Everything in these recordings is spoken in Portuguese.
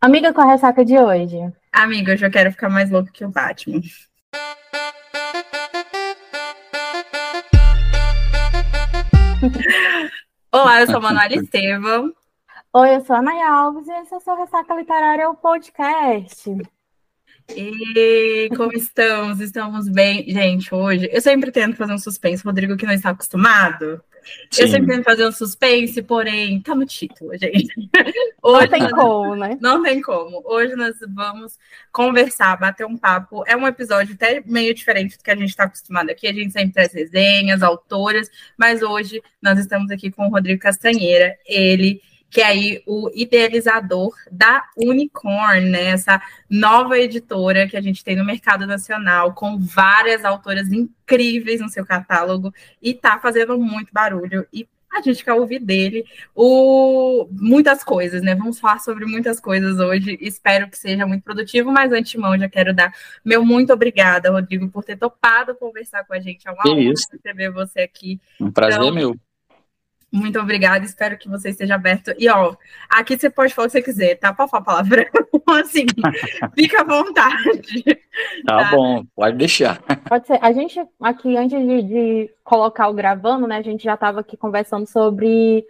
Amiga, qual a ressaca de hoje? Amiga, eu já quero ficar mais louco que o Batman. Olá, eu sou a Manuela Estevam. Oi, eu sou a Nay Alves e esse é o seu Ressaca Literária, o podcast. E como estamos? Estamos bem? Gente, hoje eu sempre tento fazer um suspense, Rodrigo que não está acostumado. Sim. Eu sempre tento fazer um suspense, porém, tá no título, gente. Hoje não tem nós... como, né? Não tem como. Hoje nós vamos conversar, bater um papo. É um episódio até meio diferente do que a gente está acostumado aqui. A gente sempre traz resenhas, autoras, mas hoje nós estamos aqui com o Rodrigo Castanheira. Ele que é aí o idealizador da Unicorn, né? Essa nova editora que a gente tem no mercado nacional, com várias autoras incríveis no seu catálogo e tá fazendo muito barulho. E a gente quer ouvir dele o... muitas coisas, né? Vamos falar sobre muitas coisas hoje. Espero que seja muito produtivo, mas antemão já quero dar meu muito obrigada, Rodrigo, por ter topado conversar com a gente. É uma que honra isso. receber você aqui. Um prazer então, meu. Muito obrigada, espero que você esteja aberto. E ó, aqui você pode falar o que você quiser, tá? Pode falar palavrão, assim, fica à vontade. Tá, tá, bom, pode deixar. Pode ser. A gente aqui, antes de, de colocar o gravando, né, a gente já estava aqui conversando sobre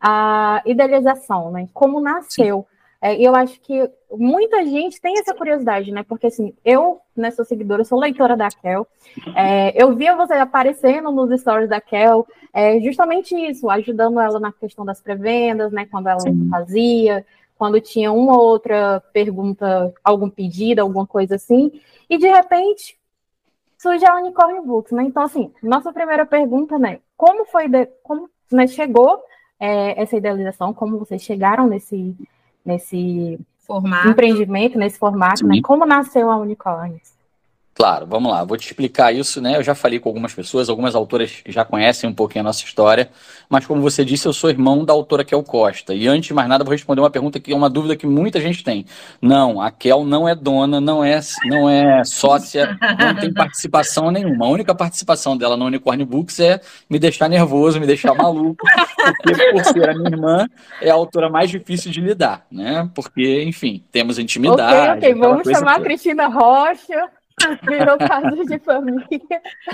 a idealização, né? Como nasceu. É, e eu acho que muita gente tem essa curiosidade, né? Porque assim, eu, né, sou seguidora, sou leitora da Kel. É, eu via você aparecendo nos stories da Kel, é, justamente isso, ajudando ela na questão das pré-vendas, né? Quando ela Sim. fazia, quando tinha uma ou outra pergunta, algum pedido, alguma coisa assim. E de repente surge a Unicorn Books, né? Então, assim, nossa primeira pergunta, né? Como foi, de, como né, chegou é, essa idealização? Como vocês chegaram nesse nesse formato. empreendimento, nesse formato, né? Como nasceu a Unicórnios? Claro, vamos lá, vou te explicar isso, né? Eu já falei com algumas pessoas, algumas autoras já conhecem um pouquinho a nossa história, mas como você disse, eu sou irmão da autora Kel Costa. E antes de mais nada, vou responder uma pergunta que é uma dúvida que muita gente tem. Não, a Kel não é dona, não é, não é sócia, não tem participação nenhuma. A única participação dela no Unicorn Books é me deixar nervoso, me deixar maluco, porque por ser a minha irmã, é a autora mais difícil de lidar, né? Porque, enfim, temos intimidade. Ok, ok, vamos chamar a Cristina Rocha. Virou caso de família.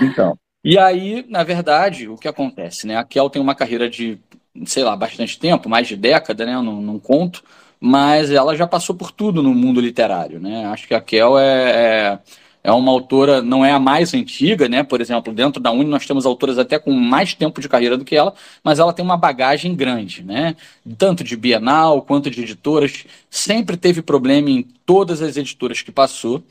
Então. E aí, na verdade, o que acontece, né? A Kel tem uma carreira de, sei lá, bastante tempo, mais de década, né? Não, não conto, mas ela já passou por tudo no mundo literário, né? Acho que a Kel é, é, é uma autora, não é a mais antiga, né? Por exemplo, dentro da Uni nós temos autoras até com mais tempo de carreira do que ela, mas ela tem uma bagagem grande, né? Tanto de Bienal quanto de editoras, sempre teve problema em todas as editoras que passou.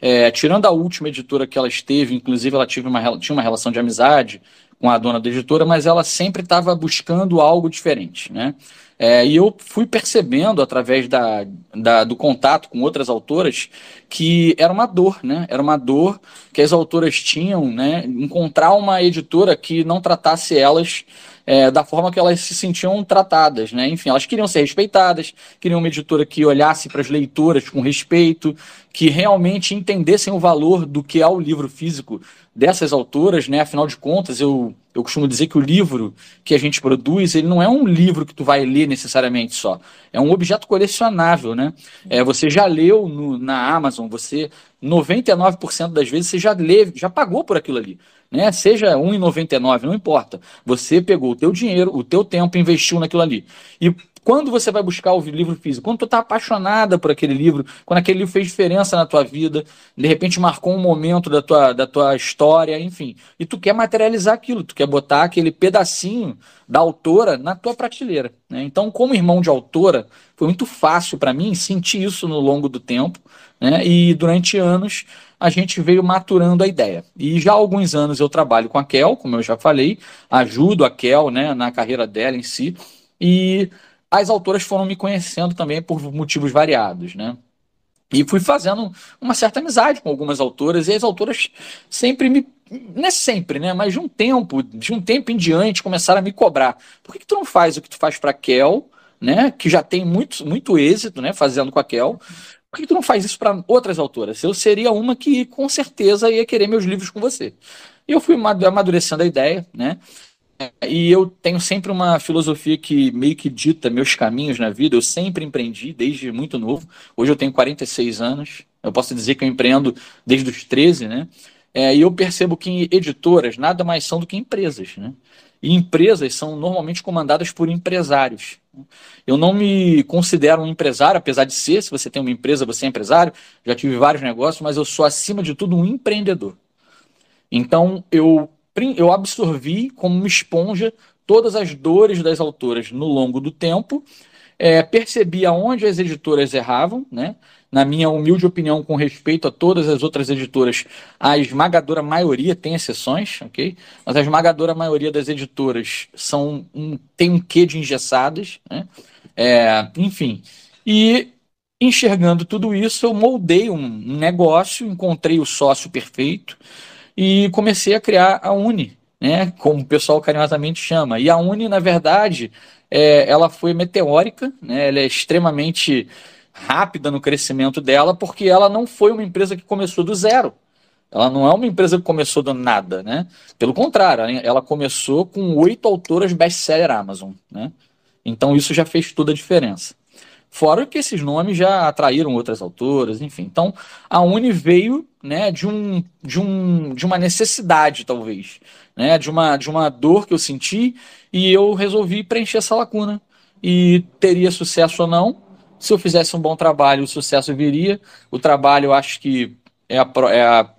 É, tirando a última editora que ela esteve, inclusive ela tive uma, tinha uma relação de amizade com a dona da editora, mas ela sempre estava buscando algo diferente, né? É, e eu fui percebendo através da, da, do contato com outras autoras que era uma dor, né? Era uma dor que as autoras tinham, né? Encontrar uma editora que não tratasse elas é, da forma que elas se sentiam tratadas, né? Enfim, elas queriam ser respeitadas, queriam uma editora que olhasse para as leitoras com respeito, que realmente entendessem o valor do que é o livro físico dessas autoras, né? Afinal de contas, eu, eu costumo dizer que o livro que a gente produz, ele não é um livro que tu vai ler necessariamente só. É um objeto colecionável, né? É, você já leu no, na Amazon, você 99% das vezes você já lê, já pagou por aquilo ali né? Seja 1,99, não importa. Você pegou o teu dinheiro, o teu tempo, investiu naquilo ali. E quando você vai buscar o livro físico? Quando tu está apaixonada por aquele livro, quando aquele livro fez diferença na tua vida, de repente marcou um momento da tua, da tua história, enfim. E tu quer materializar aquilo, tu quer botar aquele pedacinho da autora na tua prateleira. Né? Então, como irmão de autora, foi muito fácil para mim sentir isso no longo do tempo. Né? E durante anos a gente veio maturando a ideia. E já há alguns anos eu trabalho com a Kel, como eu já falei, ajudo a Kel né, na carreira dela em si, e as autoras foram me conhecendo também por motivos variados, né? E fui fazendo uma certa amizade com algumas autoras, e as autoras sempre me. Não é sempre, né? Mas de um tempo, de um tempo em diante, começaram a me cobrar. Por que, que tu não faz o que tu faz para Kel, né? Que já tem muito, muito êxito, né? Fazendo com a Kel. Por que tu não faz isso para outras autoras? Eu seria uma que com certeza ia querer meus livros com você. E eu fui amadurecendo a ideia, né? e eu tenho sempre uma filosofia que meio que dita meus caminhos na vida. Eu sempre empreendi desde muito novo. Hoje eu tenho 46 anos. Eu posso dizer que eu empreendo desde os 13, né? É, e eu percebo que editoras nada mais são do que empresas, né? E empresas são normalmente comandadas por empresários. Eu não me considero um empresário, apesar de ser, se você tem uma empresa, você é empresário, já tive vários negócios, mas eu sou, acima de tudo, um empreendedor. Então, eu eu absorvi como uma esponja todas as dores das autoras no longo do tempo, é, percebi aonde as editoras erravam, né? Na minha humilde opinião, com respeito a todas as outras editoras, a esmagadora maioria tem exceções, ok? Mas a esmagadora maioria das editoras são um, tem um quê de engessadas, né? É, enfim. E enxergando tudo isso, eu moldei um, negócio, encontrei o sócio perfeito, e comecei a criar a Uni, né, como o pessoal carinhosamente chama. E a Uni, na verdade, é, ela foi meteórica, né, ela é extremamente rápida no crescimento dela, porque ela não foi uma empresa que começou do zero. Ela não é uma empresa que começou do nada, né? Pelo contrário, ela começou com oito autoras best-seller Amazon, né? Então isso já fez toda a diferença. Fora que esses nomes já atraíram outras autoras, enfim. Então, a Uni veio né, de, um, de, um, de uma necessidade, talvez, né, de, uma, de uma dor que eu senti e eu resolvi preencher essa lacuna. E teria sucesso ou não, se eu fizesse um bom trabalho, o sucesso viria. O trabalho, eu acho que é a, é a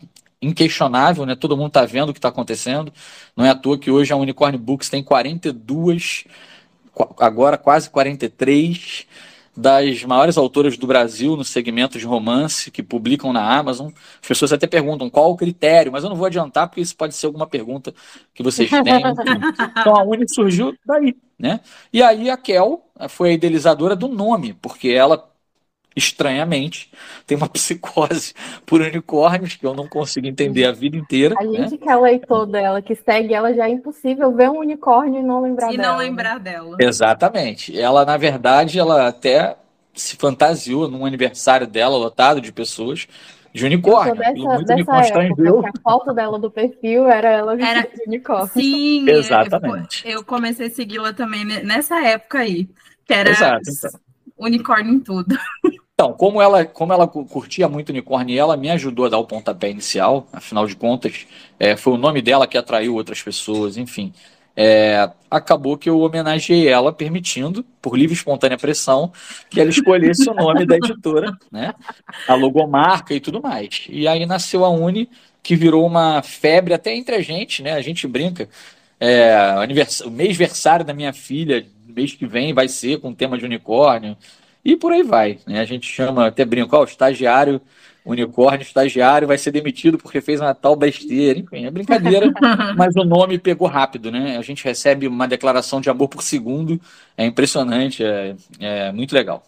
inquestionável, né? Todo mundo está vendo o que está acontecendo. Não é à toa que hoje a Unicorn Books tem 42, agora quase 43 das maiores autoras do Brasil no segmento de romance que publicam na Amazon. As pessoas até perguntam qual o critério, mas eu não vou adiantar porque isso pode ser alguma pergunta que vocês têm. então a Uni surgiu daí, né? E aí a Kel foi a idealizadora do nome, porque ela estranhamente, tem uma psicose por unicórnios que eu não consigo entender a vida inteira. A gente né? que é leitor dela, que segue ela, já é impossível ver um unicórnio e não lembrar e dela. E não lembrar né? dela. Exatamente. Ela, na verdade, ela até se fantasiou num aniversário dela, lotado de pessoas, de unicórnio. Dessa, muito dessa época, a foto dela do perfil era ela era... de unicórnio. Sim, exatamente. Eu comecei a segui-la também nessa época aí. Que era Exato, então. unicórnio em tudo. Então, como ela, como ela curtia muito unicórnio e ela me ajudou a dar o pontapé inicial, afinal de contas, é, foi o nome dela que atraiu outras pessoas, enfim. É, acabou que eu homenageei ela, permitindo, por livre e espontânea pressão, que ela escolhesse o nome da editora, né? A logomarca e tudo mais. E aí nasceu a Uni, que virou uma febre até entre a gente, né? A gente brinca. É, o mês-versário da minha filha, mês que vem, vai ser com tema de unicórnio. E por aí vai. Né? A gente chama, até brinco, ó, o estagiário, unicórnio, estagiário, vai ser demitido porque fez uma tal besteira. Enfim, é brincadeira, mas o nome pegou rápido, né? A gente recebe uma declaração de amor por segundo, é impressionante, é, é muito legal.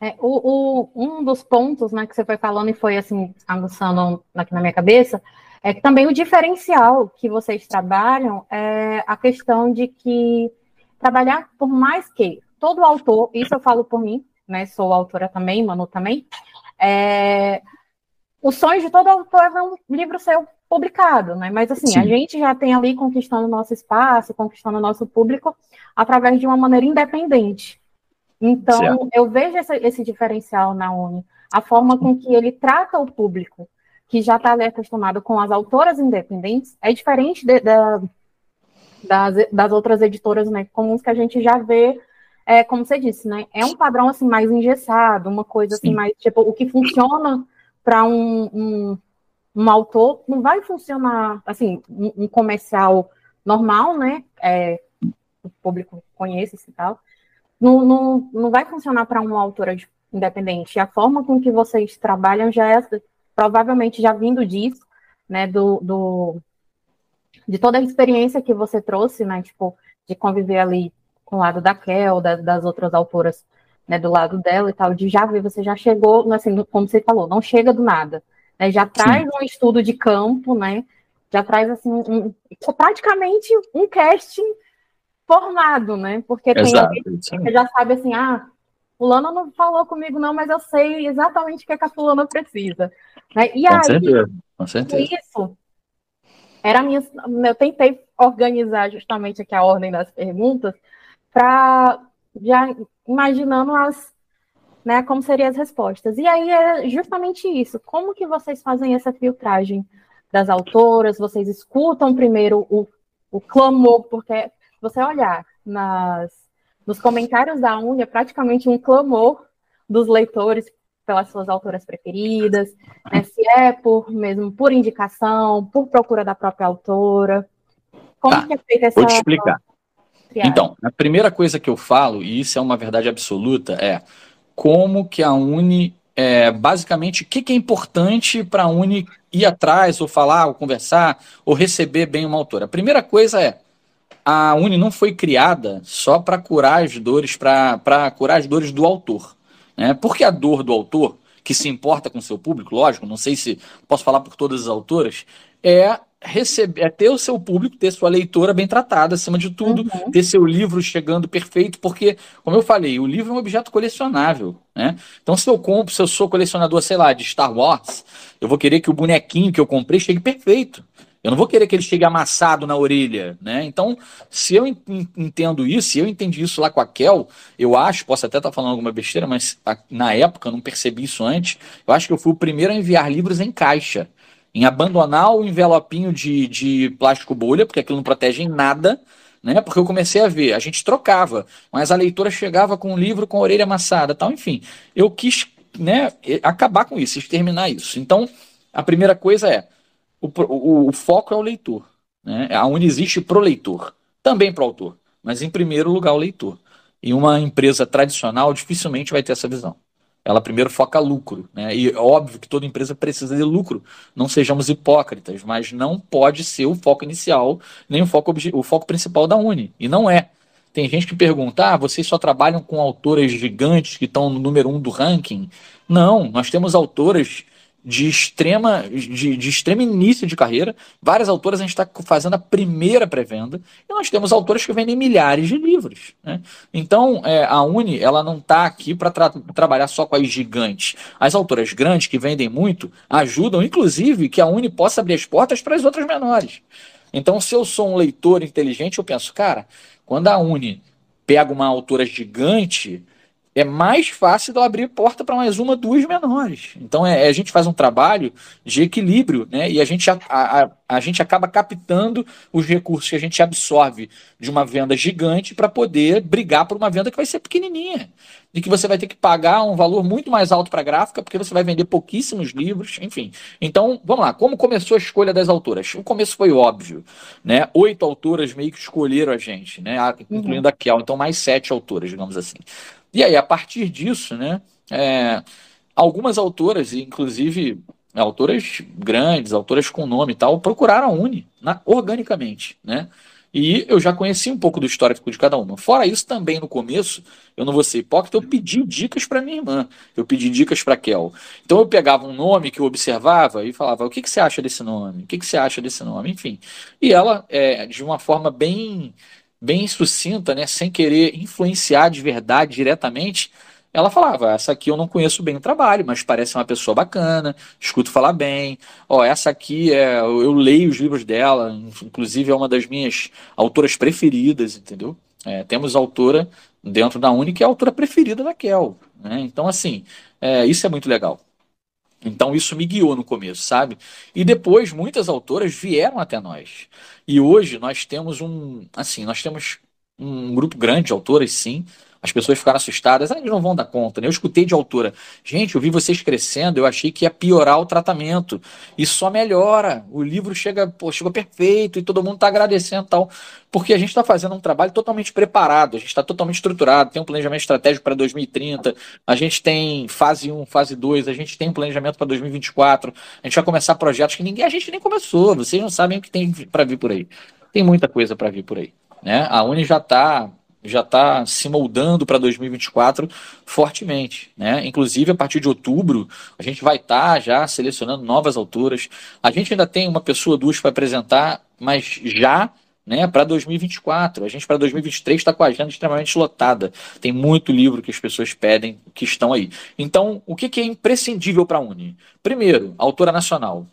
É, o, o, um dos pontos né, que você foi falando e foi assim, aguçando aqui na minha cabeça, é que também o diferencial que vocês trabalham é a questão de que trabalhar por mais que todo autor, isso eu falo por mim, né? Sou autora também, Manu também. É, o sonho de todo autor é ver um livro seu publicado, né? Mas assim, Sim. a gente já tem ali conquistando nosso espaço, conquistando nosso público através de uma maneira independente. Então, certo. eu vejo esse, esse, diferencial na Uni, a forma com que ele trata o público, que já está acostumado com as autoras independentes, é diferente de, de, das, das outras editoras né, comuns que a gente já vê é, como você disse, né? É um padrão assim mais engessado, uma coisa assim Sim. mais tipo o que funciona para um, um, um, autor não vai funcionar assim um, um comercial normal, né? É, o público conhece e tal. Não, não, não vai funcionar para uma autora independente. A forma com que vocês trabalham já é provavelmente já vindo disso, né? Do, do de toda a experiência que você trouxe, né? Tipo de conviver ali com o lado da Kel, da, das outras autoras, né, do lado dela e tal, de já ver, você já chegou, assim, como você falou, não chega do nada, né, já traz Sim. um estudo de campo, né, já traz, assim, um, praticamente um casting formado, né, porque tem Exato, alguém que já sabe, assim, ah, fulano não falou comigo não, mas eu sei exatamente o que, é que a fulana precisa, né, e com aí, certeza, com certeza. isso, era minha, eu tentei organizar justamente aqui a ordem das perguntas para já imaginando as, né, como seriam as respostas. E aí é justamente isso. Como que vocês fazem essa filtragem das autoras? Vocês escutam primeiro o, o clamor, porque você olhar nas, nos comentários da Uni é praticamente um clamor dos leitores pelas suas autoras preferidas, né, se é por mesmo por indicação, por procura da própria autora. Como tá, que é feita essa. Vou te explicar. Então, a primeira coisa que eu falo, e isso é uma verdade absoluta, é como que a Uni, é, basicamente, o que, que é importante para a Uni ir atrás, ou falar, ou conversar, ou receber bem uma autora. A primeira coisa é, a Uni não foi criada só para curar as dores, para curar as dores do autor. Né? Porque a dor do autor, que se importa com o seu público, lógico, não sei se posso falar por todas as autoras, é receber, é ter o seu público, ter sua leitora bem tratada, acima de tudo, uhum. ter seu livro chegando perfeito, porque, como eu falei, o livro é um objeto colecionável, né? Então, se eu compro, se eu sou colecionador, sei lá, de Star Wars, eu vou querer que o bonequinho que eu comprei chegue perfeito. Eu não vou querer que ele chegue amassado na orelha, né? Então, se eu entendo isso, se eu entendi isso lá com a Kel, eu acho, posso até estar falando alguma besteira, mas na época eu não percebi isso antes. Eu acho que eu fui o primeiro a enviar livros em caixa em abandonar o envelopinho de, de plástico bolha, porque aquilo não protege em nada, né? Porque eu comecei a ver, a gente trocava, mas a leitora chegava com um livro com a orelha amassada, tal, enfim. Eu quis, né, acabar com isso, exterminar isso. Então, a primeira coisa é o, o, o foco é o leitor, né? A Uni existe pro leitor, também pro autor, mas em primeiro lugar o leitor. E uma empresa tradicional dificilmente vai ter essa visão ela primeiro foca lucro, né? E óbvio que toda empresa precisa de lucro, não sejamos hipócritas, mas não pode ser o foco inicial, nem o foco, o foco principal da Uni, e não é. Tem gente que pergunta, ah, vocês só trabalham com autoras gigantes que estão no número um do ranking? Não, nós temos autoras de extrema, de, de extremo início de carreira. Várias autoras a gente está fazendo a primeira pré-venda e nós temos autoras que vendem milhares de livros. Né? Então, é, a Uni ela não está aqui para tra trabalhar só com as gigantes. As autoras grandes que vendem muito ajudam, inclusive, que a Uni possa abrir as portas para as outras menores. Então, se eu sou um leitor inteligente, eu penso, cara, quando a Uni pega uma autora gigante, é mais fácil de eu abrir porta para mais uma, duas menores. Então é, é, a gente faz um trabalho de equilíbrio, né? E a gente, a, a, a gente acaba captando os recursos que a gente absorve de uma venda gigante para poder brigar por uma venda que vai ser pequenininha. E que você vai ter que pagar um valor muito mais alto para a gráfica, porque você vai vender pouquíssimos livros, enfim. Então, vamos lá, como começou a escolha das autoras? O começo foi óbvio, né? Oito autoras meio que escolheram a gente, né? Incluindo uhum. a Kel, então mais sete autoras, digamos assim. E aí, a partir disso, né, é, algumas autoras, inclusive autoras grandes, autoras com nome e tal, procuraram a Uni na, organicamente, né? E eu já conheci um pouco do histórico de cada uma. Fora isso, também no começo, eu não vou ser hipócrita, eu pedi dicas para minha irmã, eu pedi dicas para Kel. Então eu pegava um nome que eu observava e falava: o que, que você acha desse nome? O que, que você acha desse nome? Enfim. E ela, é, de uma forma bem bem sucinta, né, sem querer influenciar de verdade diretamente, ela falava: essa aqui eu não conheço bem o trabalho, mas parece uma pessoa bacana, escuto falar bem. Ó, essa aqui é, eu leio os livros dela, inclusive é uma das minhas autoras preferidas, entendeu? É, temos autora dentro da Uni que é a autora preferida da Kel. Né? Então, assim, é, isso é muito legal. Então isso me guiou no começo, sabe? E depois muitas autoras vieram até nós. E hoje nós temos um, assim, nós temos um grupo grande de autoras, sim, as pessoas ficaram assustadas, ah, eles não vão dar conta. Né? Eu escutei de autora, gente, eu vi vocês crescendo, eu achei que ia piorar o tratamento. E só melhora. O livro chega, pô, chegou perfeito e todo mundo está agradecendo tal. Porque a gente está fazendo um trabalho totalmente preparado, a gente está totalmente estruturado, tem um planejamento estratégico para 2030, a gente tem fase 1, fase 2, a gente tem um planejamento para 2024, a gente vai começar projetos que ninguém, a gente nem começou, vocês não sabem o que tem para vir por aí. Tem muita coisa para vir por aí. Né? A Uni já está já está se moldando para 2024 fortemente, né? Inclusive a partir de outubro a gente vai estar tá já selecionando novas autoras. A gente ainda tem uma pessoa duas para apresentar, mas já né, para 2024. A gente para 2023 está com a agenda extremamente lotada. Tem muito livro que as pessoas pedem que estão aí. Então, o que, que é imprescindível para a Uni? Primeiro, autora nacional.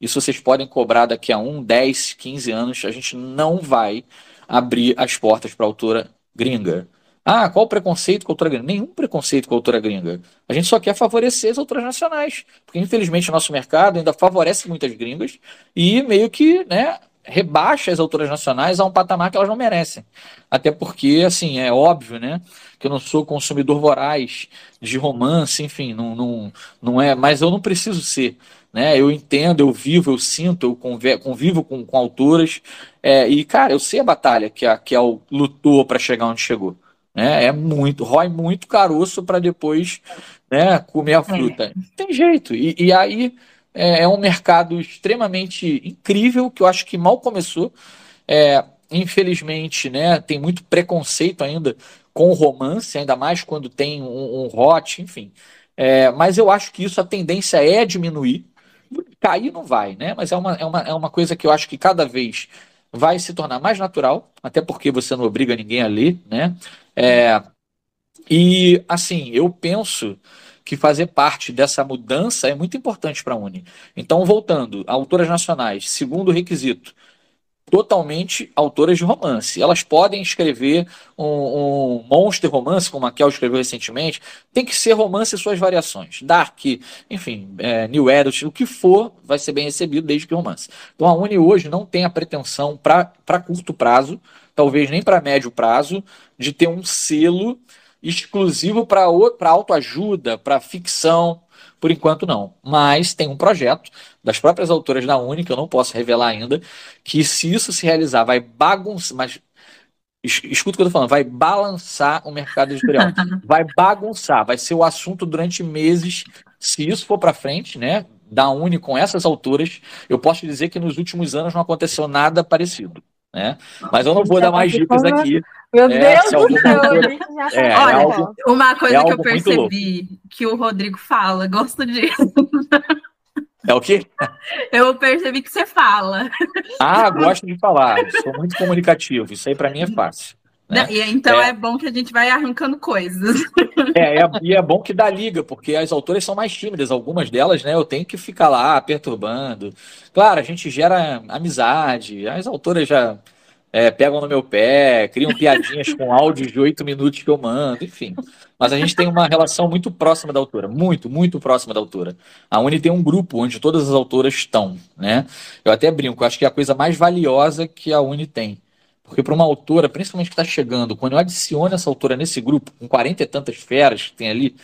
Isso vocês podem cobrar daqui a 1, 10, 15 anos. A gente não vai abrir as portas para a autora gringa. Ah, qual o preconceito com a autora gringa? Nenhum preconceito com a autora gringa. A gente só quer favorecer as autoras nacionais. Porque, infelizmente, o nosso mercado ainda favorece muitas gringas e meio que né, rebaixa as autoras nacionais a um patamar que elas não merecem. Até porque, assim, é óbvio, né? Que eu não sou consumidor voraz de romance, enfim, não, não, não é. Mas eu não preciso ser. Né? Eu entendo, eu vivo, eu sinto, eu convivo com, com autoras. É, e, cara, eu sei a batalha que a Kel lutou para chegar onde chegou. Né? É muito, rói muito caroço para depois né, comer a fruta. Não tem jeito. E, e aí é, é, um mercado extremamente incrível que eu acho que mal começou. É, infelizmente, né, tem muito preconceito ainda com o romance, ainda mais quando tem um, um hot, enfim. É, mas eu acho que isso a tendência é diminuir. Cair não vai, né? Mas é uma, é, uma, é uma coisa que eu acho que cada vez vai se tornar mais natural, até porque você não obriga ninguém a ler, né? É, e assim, eu penso que fazer parte dessa mudança é muito importante para a Uni. Então, voltando, autoras nacionais, segundo requisito, totalmente autoras de romance. Elas podem escrever um, um monster romance, como a Kel escreveu recentemente, tem que ser romance e suas variações. Dark, enfim, é, New Adult, o que for, vai ser bem recebido desde que romance. Então a Uni hoje não tem a pretensão para curto prazo, talvez nem para médio prazo, de ter um selo exclusivo para autoajuda, para ficção, por enquanto, não. Mas tem um projeto das próprias autoras da Uni, que eu não posso revelar ainda, que se isso se realizar, vai bagunçar. Mas escuta o que eu tô falando, vai balançar o mercado editorial. vai bagunçar, vai ser o assunto durante meses. Se isso for para frente, né? Da Uni com essas autoras, eu posso dizer que nos últimos anos não aconteceu nada parecido. Né? Mas eu não vou dar mais dicas aqui. Meu é, Deus do céu, é, é, Olha, algo, uma coisa é que eu percebi que o Rodrigo fala, gosto disso. É o quê? Eu percebi que você fala. Ah, gosto de falar. Sou muito comunicativo. Isso aí para mim é fácil. Né? E, então é. é. bom que a gente vai arrancando coisas. É, é, e é bom que dá liga, porque as autoras são mais tímidas. Algumas delas, né, eu tenho que ficar lá perturbando. Claro, a gente gera amizade. As autoras já é, pegam no meu pé, criam piadinhas com áudios de oito minutos que eu mando, enfim. Mas a gente tem uma relação muito próxima da autora, muito, muito próxima da autora. A Uni tem um grupo onde todas as autoras estão, né? Eu até brinco, acho que é a coisa mais valiosa que a Uni tem. Porque para uma autora, principalmente que está chegando, quando eu adiciono essa autora nesse grupo, com 40 e tantas feras que tem ali,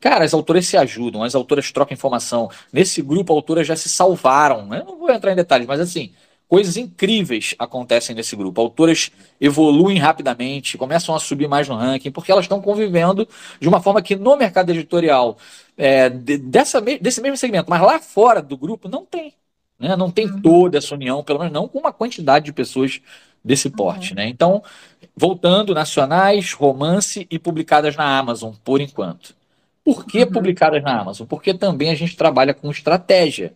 Cara, as autoras se ajudam, as autoras trocam informação. Nesse grupo, autoras já se salvaram. Né? Não vou entrar em detalhes, mas assim, coisas incríveis acontecem nesse grupo. Autoras evoluem rapidamente, começam a subir mais no ranking, porque elas estão convivendo de uma forma que no mercado editorial é, dessa, desse mesmo segmento, mas lá fora do grupo não tem. Né? Não tem uhum. toda essa união, pelo menos não com uma quantidade de pessoas desse porte. Uhum. Né? Então, voltando, nacionais, romance e publicadas na Amazon, por enquanto. Por que uhum. publicadas na Amazon? Porque também a gente trabalha com estratégia.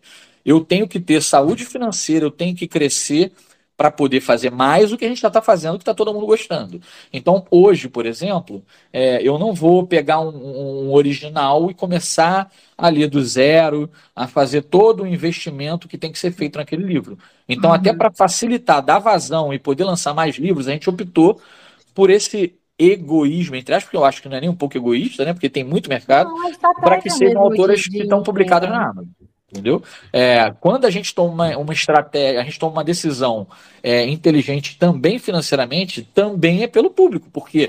Eu tenho que ter saúde financeira, eu tenho que crescer para poder fazer mais do que a gente já está fazendo, que está todo mundo gostando. Então, hoje, por exemplo, é, eu não vou pegar um, um, original e começar ali do zero a fazer todo o investimento que tem que ser feito naquele livro. Então, uhum. até para facilitar, dar vazão e poder lançar mais livros, a gente optou por esse egoísmo, entre aspas, porque eu acho que não é nem um pouco egoísta, né? Porque tem muito mercado, para que sejam autoras que estão publicadas na Amazon. Entendeu? É, quando a gente toma uma estratégia, a gente toma uma decisão é, inteligente também financeiramente, também é pelo público, porque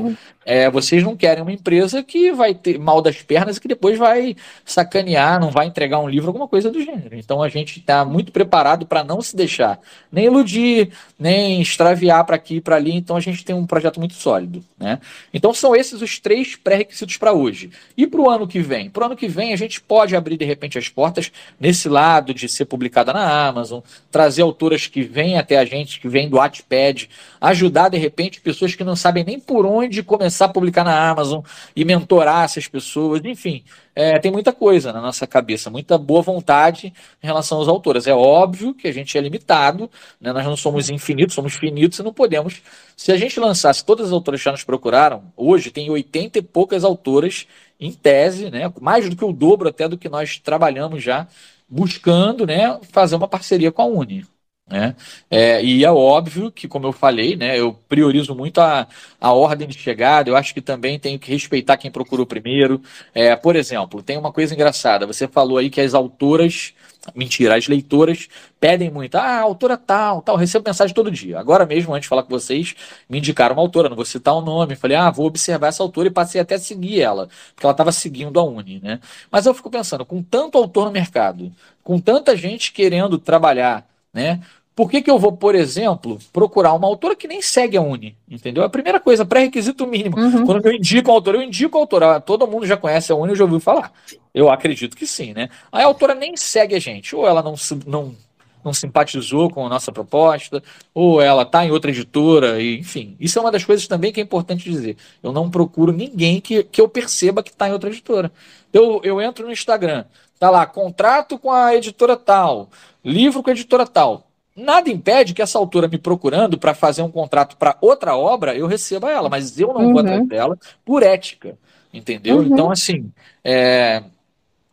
é, vocês não querem uma empresa que vai ter mal das pernas e que depois vai sacanear, não vai entregar um livro, alguma coisa do gênero. Então a gente está muito preparado para não se deixar nem iludir, nem extraviar para aqui e para ali. Então a gente tem um projeto muito sólido. Né? Então são esses os três pré-requisitos para hoje. E para o ano que vem? Para o ano que vem a gente pode abrir de repente as portas nesse lado de ser publicada na Amazon, trazer autoras que vêm até a gente, que vêm do Wattpad, ajudar de repente pessoas que não sabem nem por onde começar a publicar na Amazon e mentorar essas pessoas, enfim. É, tem muita coisa na nossa cabeça, muita boa vontade em relação aos autores. É óbvio que a gente é limitado, né? nós não somos infinitos, somos finitos e não podemos. Se a gente lançasse todas as autoras que já nos procuraram, hoje tem 80 e poucas autoras em tese, né? mais do que o dobro até do que nós trabalhamos já buscando né, fazer uma parceria com a Uni. Né? É, e é óbvio que, como eu falei, né, eu priorizo muito a, a ordem de chegada, eu acho que também tenho que respeitar quem procurou primeiro. É, por exemplo, tem uma coisa engraçada, você falou aí que as autoras, mentira, as leitoras pedem muito, ah, autora tal, tal, recebo mensagem todo dia. Agora mesmo, antes de falar com vocês, me indicaram uma autora, não vou citar o nome, falei, ah, vou observar essa autora e passei até a seguir ela, porque ela estava seguindo a Uni, né? Mas eu fico pensando, com tanto autor no mercado, com tanta gente querendo trabalhar, né? Por que, que eu vou, por exemplo, procurar uma autora que nem segue a Uni? Entendeu? A primeira coisa, pré-requisito mínimo. Uhum. Quando eu indico a autora, eu indico a autora. Ah, todo mundo já conhece a Uni, eu já ouviu falar. Eu acredito que sim, né? Aí a autora nem segue a gente, ou ela não, não, não simpatizou com a nossa proposta, ou ela está em outra editora, e, enfim. Isso é uma das coisas também que é importante dizer. Eu não procuro ninguém que, que eu perceba que está em outra editora. Eu, eu entro no Instagram, tá lá, contrato com a editora tal, livro com a editora tal Nada impede que essa autora me procurando para fazer um contrato para outra obra, eu receba ela, mas eu não uhum. vou atrás dela por ética, entendeu? Uhum. Então, assim, é,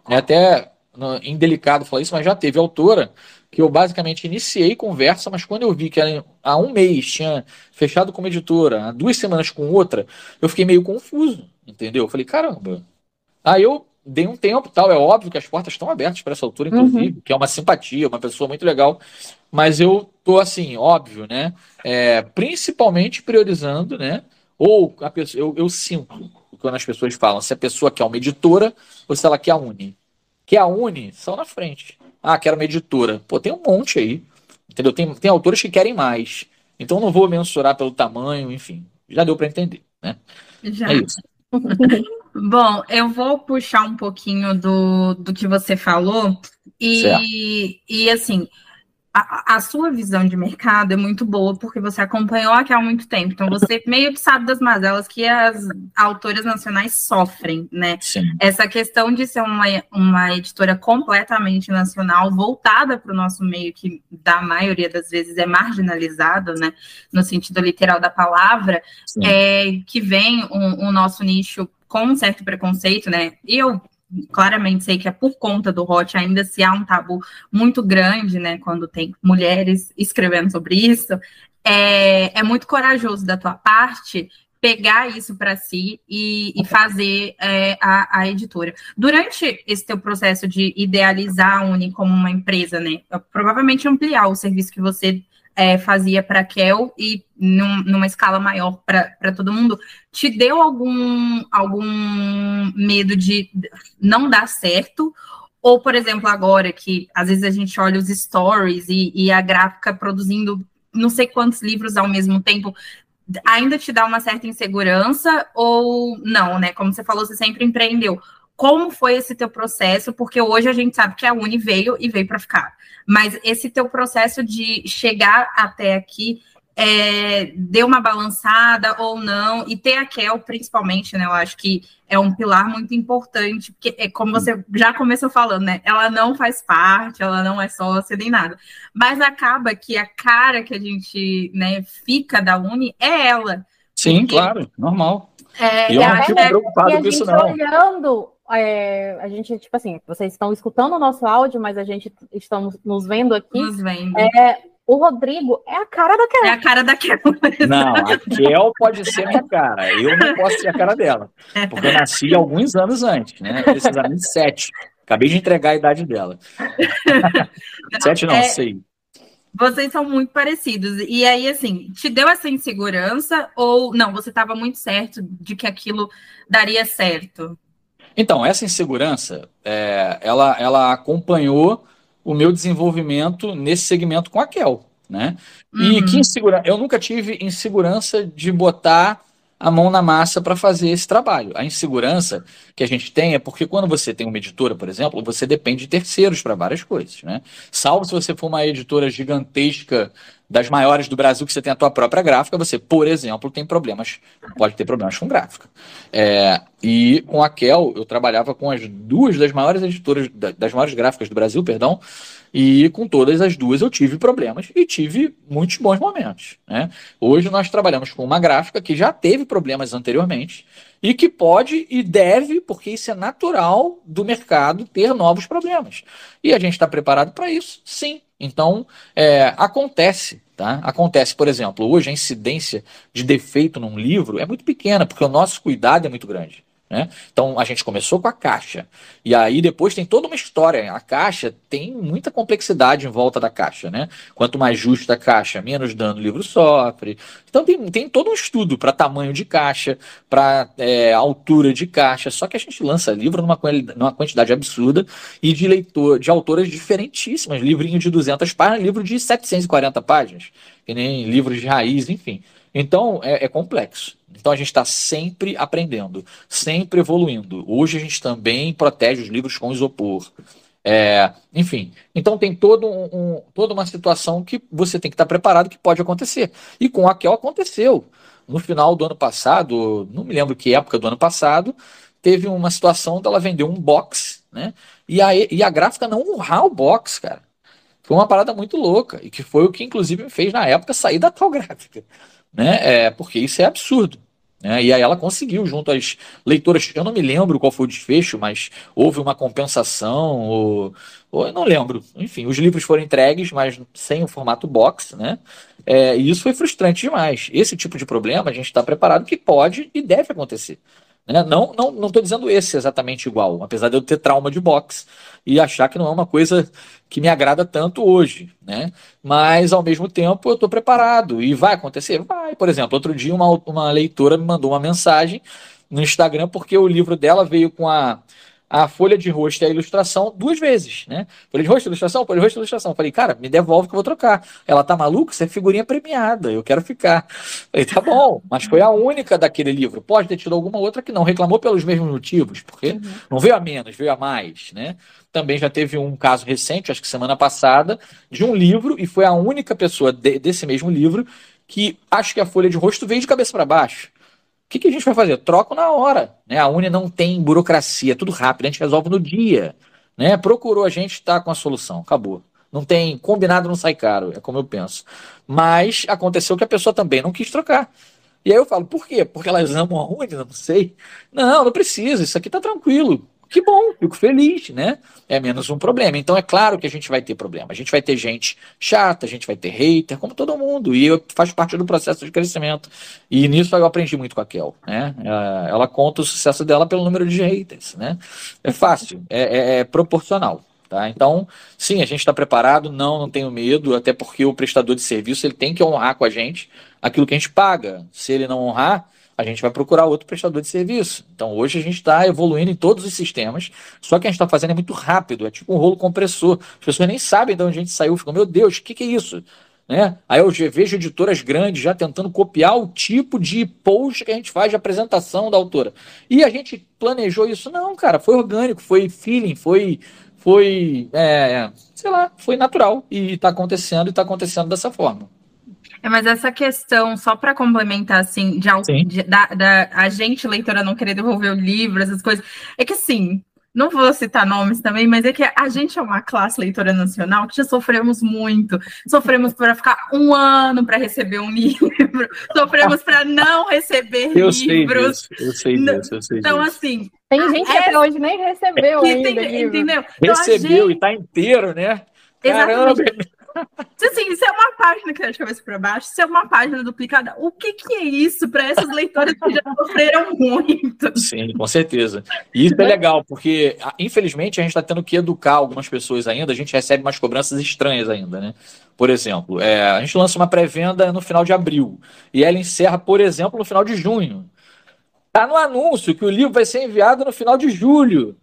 é até indelicado falar isso, mas já teve autora que eu basicamente iniciei conversa, mas quando eu vi que ela há um mês tinha fechado com uma editora, há duas semanas com outra, eu fiquei meio confuso, entendeu? Eu falei, caramba. Aí eu dei um tempo, tal, é óbvio que as portas estão abertas para essa altura, inclusive, uhum. que é uma simpatia, uma pessoa muito legal, mas eu tô assim, óbvio, né? É, principalmente priorizando, né? Ou a pessoa, eu, eu sinto quando as pessoas falam se a pessoa quer uma editora ou se ela quer a Uni. Quer a Uni, são na frente. Ah, quero uma editora. Pô, tem um monte aí. Entendeu? Tem, tem autores que querem mais. Então não vou mensurar pelo tamanho, enfim. Já deu para entender, né? Já. É isso. Bom, eu vou puxar um pouquinho do, do que você falou. E, e assim, a, a, sua visão de mercado é muito boa porque você acompanhou aqui há muito tempo. Então, você meio que sabe das mazelas que as autoras nacionais sofrem, né? Sim. Essa questão de ser uma, uma editora completamente nacional, voltada para o nosso meio, que da maioria das vezes é marginalizado, né? No sentido literal da palavra, é, que vem o um nosso nicho com um certo preconceito, né? E eu claramente sei que é por conta do hot, ainda se há um tabu muito grande, né, quando tem mulheres escrevendo sobre isso, é, é muito corajoso da tua parte pegar isso para si e, e fazer é, a, a, editora. Durante esse teu processo de idealizar a Uni como uma empresa, né, provavelmente ampliar o serviço que você é, fazia para Kel e num, numa escala maior para todo mundo, te deu algum, algum medo de não dar certo? Ou, por exemplo, agora que às vezes a gente olha os stories e, e a gráfica produzindo não sei quantos livros ao mesmo tempo, ainda te dá uma certa insegurança ou não, né? Como você falou, você sempre empreendeu como foi esse teu processo, porque hoje a gente sabe que a Uni veio e veio para ficar. Mas esse teu processo de chegar até aqui é, deu uma balançada ou não, e ter a Kel, principalmente, né? Eu acho que é um pilar muito importante, porque é como você já começou falando, né? Ela não faz parte, ela não é sócia nem nada. Mas acaba que a cara que a gente né, fica da Uni é ela. Sim, porque... claro, normal. É, e eu não fico preocupado com isso, não. olhando é, a gente, tipo assim, vocês estão escutando o nosso áudio, mas a gente estamos nos vendo aqui. Nos vendo. É, o Rodrigo é a cara da Kel. É a cara da Kel. Não, a Kel pode ser minha cara. Eu não posso ser a cara dela. Porque eu nasci alguns anos antes, né? Precisamente sete. Acabei de entregar a idade dela. sete não, é, sei. Vocês são muito parecidos. E aí, assim, te deu essa insegurança ou não? Você estava muito certo de que aquilo daria certo? Então, essa insegurança, é, ela, ela acompanhou o meu desenvolvimento nesse segmento com a Kel, né? E uhum. que insegurança, eu nunca tive insegurança de botar a mão na massa para fazer esse trabalho. A insegurança que a gente tem é porque quando você tem uma editora, por exemplo, você depende de terceiros para várias coisas, né? Salvo se você for uma editora gigantesca das maiores do Brasil que você tem a tua própria gráfica, você, por exemplo, tem problemas, pode ter problemas com gráfica. É, e com a Kel, eu trabalhava com as duas das maiores editoras, das maiores gráficas do Brasil, perdão, e com todas as duas eu tive problemas e tive muitos bons momentos. Né? Hoje nós trabalhamos com uma gráfica que já teve problemas anteriormente, e que pode e deve, porque isso é natural do mercado, ter novos problemas. E a gente está preparado para isso? Sim. Então, é, acontece. Tá? Acontece, por exemplo, hoje a incidência de defeito num livro é muito pequena, porque o nosso cuidado é muito grande. Né? Então a gente começou com a caixa. E aí depois tem toda uma história. A caixa tem muita complexidade em volta da caixa. Né? Quanto mais justa a caixa, menos dano o livro sofre. Então tem, tem todo um estudo para tamanho de caixa, para é, altura de caixa. Só que a gente lança livro numa, numa quantidade absurda e de leitor, de autoras diferentíssimas. Livrinho de 200 páginas, livro de 740 páginas. Que nem livros de raiz, enfim. Então é, é complexo. Então a gente está sempre aprendendo, sempre evoluindo. Hoje a gente também protege os livros com isopor. É, enfim, então tem todo um, um, toda uma situação que você tem que estar tá preparado que pode acontecer. E com a Kel aconteceu. No final do ano passado, não me lembro que época do ano passado, teve uma situação dela vender um box, né? E a, e a gráfica não honrar o box, cara. Foi uma parada muito louca. E que foi o que, inclusive, me fez, na época, sair da tal gráfica. Né? É, porque isso é absurdo. Né? E aí ela conseguiu, junto às leitoras, eu não me lembro qual foi o desfecho, mas houve uma compensação, ou, ou eu não lembro. Enfim, os livros foram entregues, mas sem o formato box, né? É, e isso foi frustrante demais. Esse tipo de problema a gente está preparado que pode e deve acontecer. Né? Não estou não, não dizendo esse exatamente igual, apesar de eu ter trauma de boxe e achar que não é uma coisa que me agrada tanto hoje, né? Mas ao mesmo tempo eu estou preparado e vai acontecer? Vai. Por exemplo, outro dia uma, uma leitora me mandou uma mensagem no Instagram porque o livro dela veio com a a folha de rosto e a ilustração duas vezes, né? Folha de rosto, ilustração, folha de rosto, ilustração. Falei, cara, me devolve que eu vou trocar. Ela tá maluca? Isso é figurinha premiada, eu quero ficar. Falei, tá bom, mas foi a única daquele livro. Pode ter tido alguma outra que não reclamou pelos mesmos motivos, porque uhum. não veio a menos, veio a mais, né? Também já teve um caso recente, acho que semana passada, de um livro, e foi a única pessoa de, desse mesmo livro que acho que a folha de rosto veio de cabeça para baixo. O que, que, a gente vai fazer? Troco na hora. Né? A Uni não tem burocracia, é tudo rápido, a gente resolve no dia. Né? Procurou a gente, está com a solução, acabou. Não tem combinado, não sai caro, é como eu penso. Mas aconteceu que a pessoa também não quis trocar. E aí eu falo, por quê? Porque elas amam a Uni? Não sei. Não, não precisa, isso aqui tá tranquilo. Que bom, fico feliz, né? É menos um problema. Então é claro que a gente vai ter problema. A gente vai ter gente chata, a gente vai ter hater, como todo mundo. E eu, faz parte do processo de crescimento. E nisso eu aprendi muito com a Kel, né? É, ela conta o sucesso dela pelo número de haters, né? É fácil, é, é, é proporcional. Tá? Então, sim, a gente está preparado, não, não tenho medo, até porque o prestador de serviço ele tem que honrar com a gente aquilo que a gente paga. Se ele não honrar, a gente vai procurar outro prestador de serviço. Então hoje a gente está evoluindo em todos os sistemas, só que a gente está fazendo é muito rápido, é tipo um rolo compressor. As pessoas nem sabem de onde a gente saiu, ficam, meu Deus, o que, que é isso? Né? Aí eu vejo editoras grandes já tentando copiar o tipo de post que a gente faz de apresentação da autora. E a gente planejou isso? Não, cara, foi orgânico, foi feeling, foi, foi é, sei lá, foi natural. E está acontecendo e está acontecendo dessa forma. É, mas essa questão, só para complementar, assim, de, de da, da, a gente, leitora, não querer devolver o livro, essas coisas, é que assim, não vou citar nomes também, mas é que a gente é uma classe leitora nacional que já sofremos muito. Sofremos para ficar um ano para receber um livro, sofremos para não receber eu livros. Sei disso, eu sei disso, eu sei Então, disso. assim. Tem gente que até hoje nem recebeu ainda. Tem, entendeu? Então, recebeu gente... e está inteiro, né? Caramba! Exatamente. Assim, se é uma página que é de cabeça para baixo, se é uma página duplicada, o que, que é isso para essas leitoras que já sofreram muito? Sim, com certeza. E isso é legal, porque infelizmente a gente está tendo que educar algumas pessoas ainda, a gente recebe umas cobranças estranhas ainda, né? Por exemplo, é, a gente lança uma pré-venda no final de abril e ela encerra, por exemplo, no final de junho. Tá no anúncio que o livro vai ser enviado no final de julho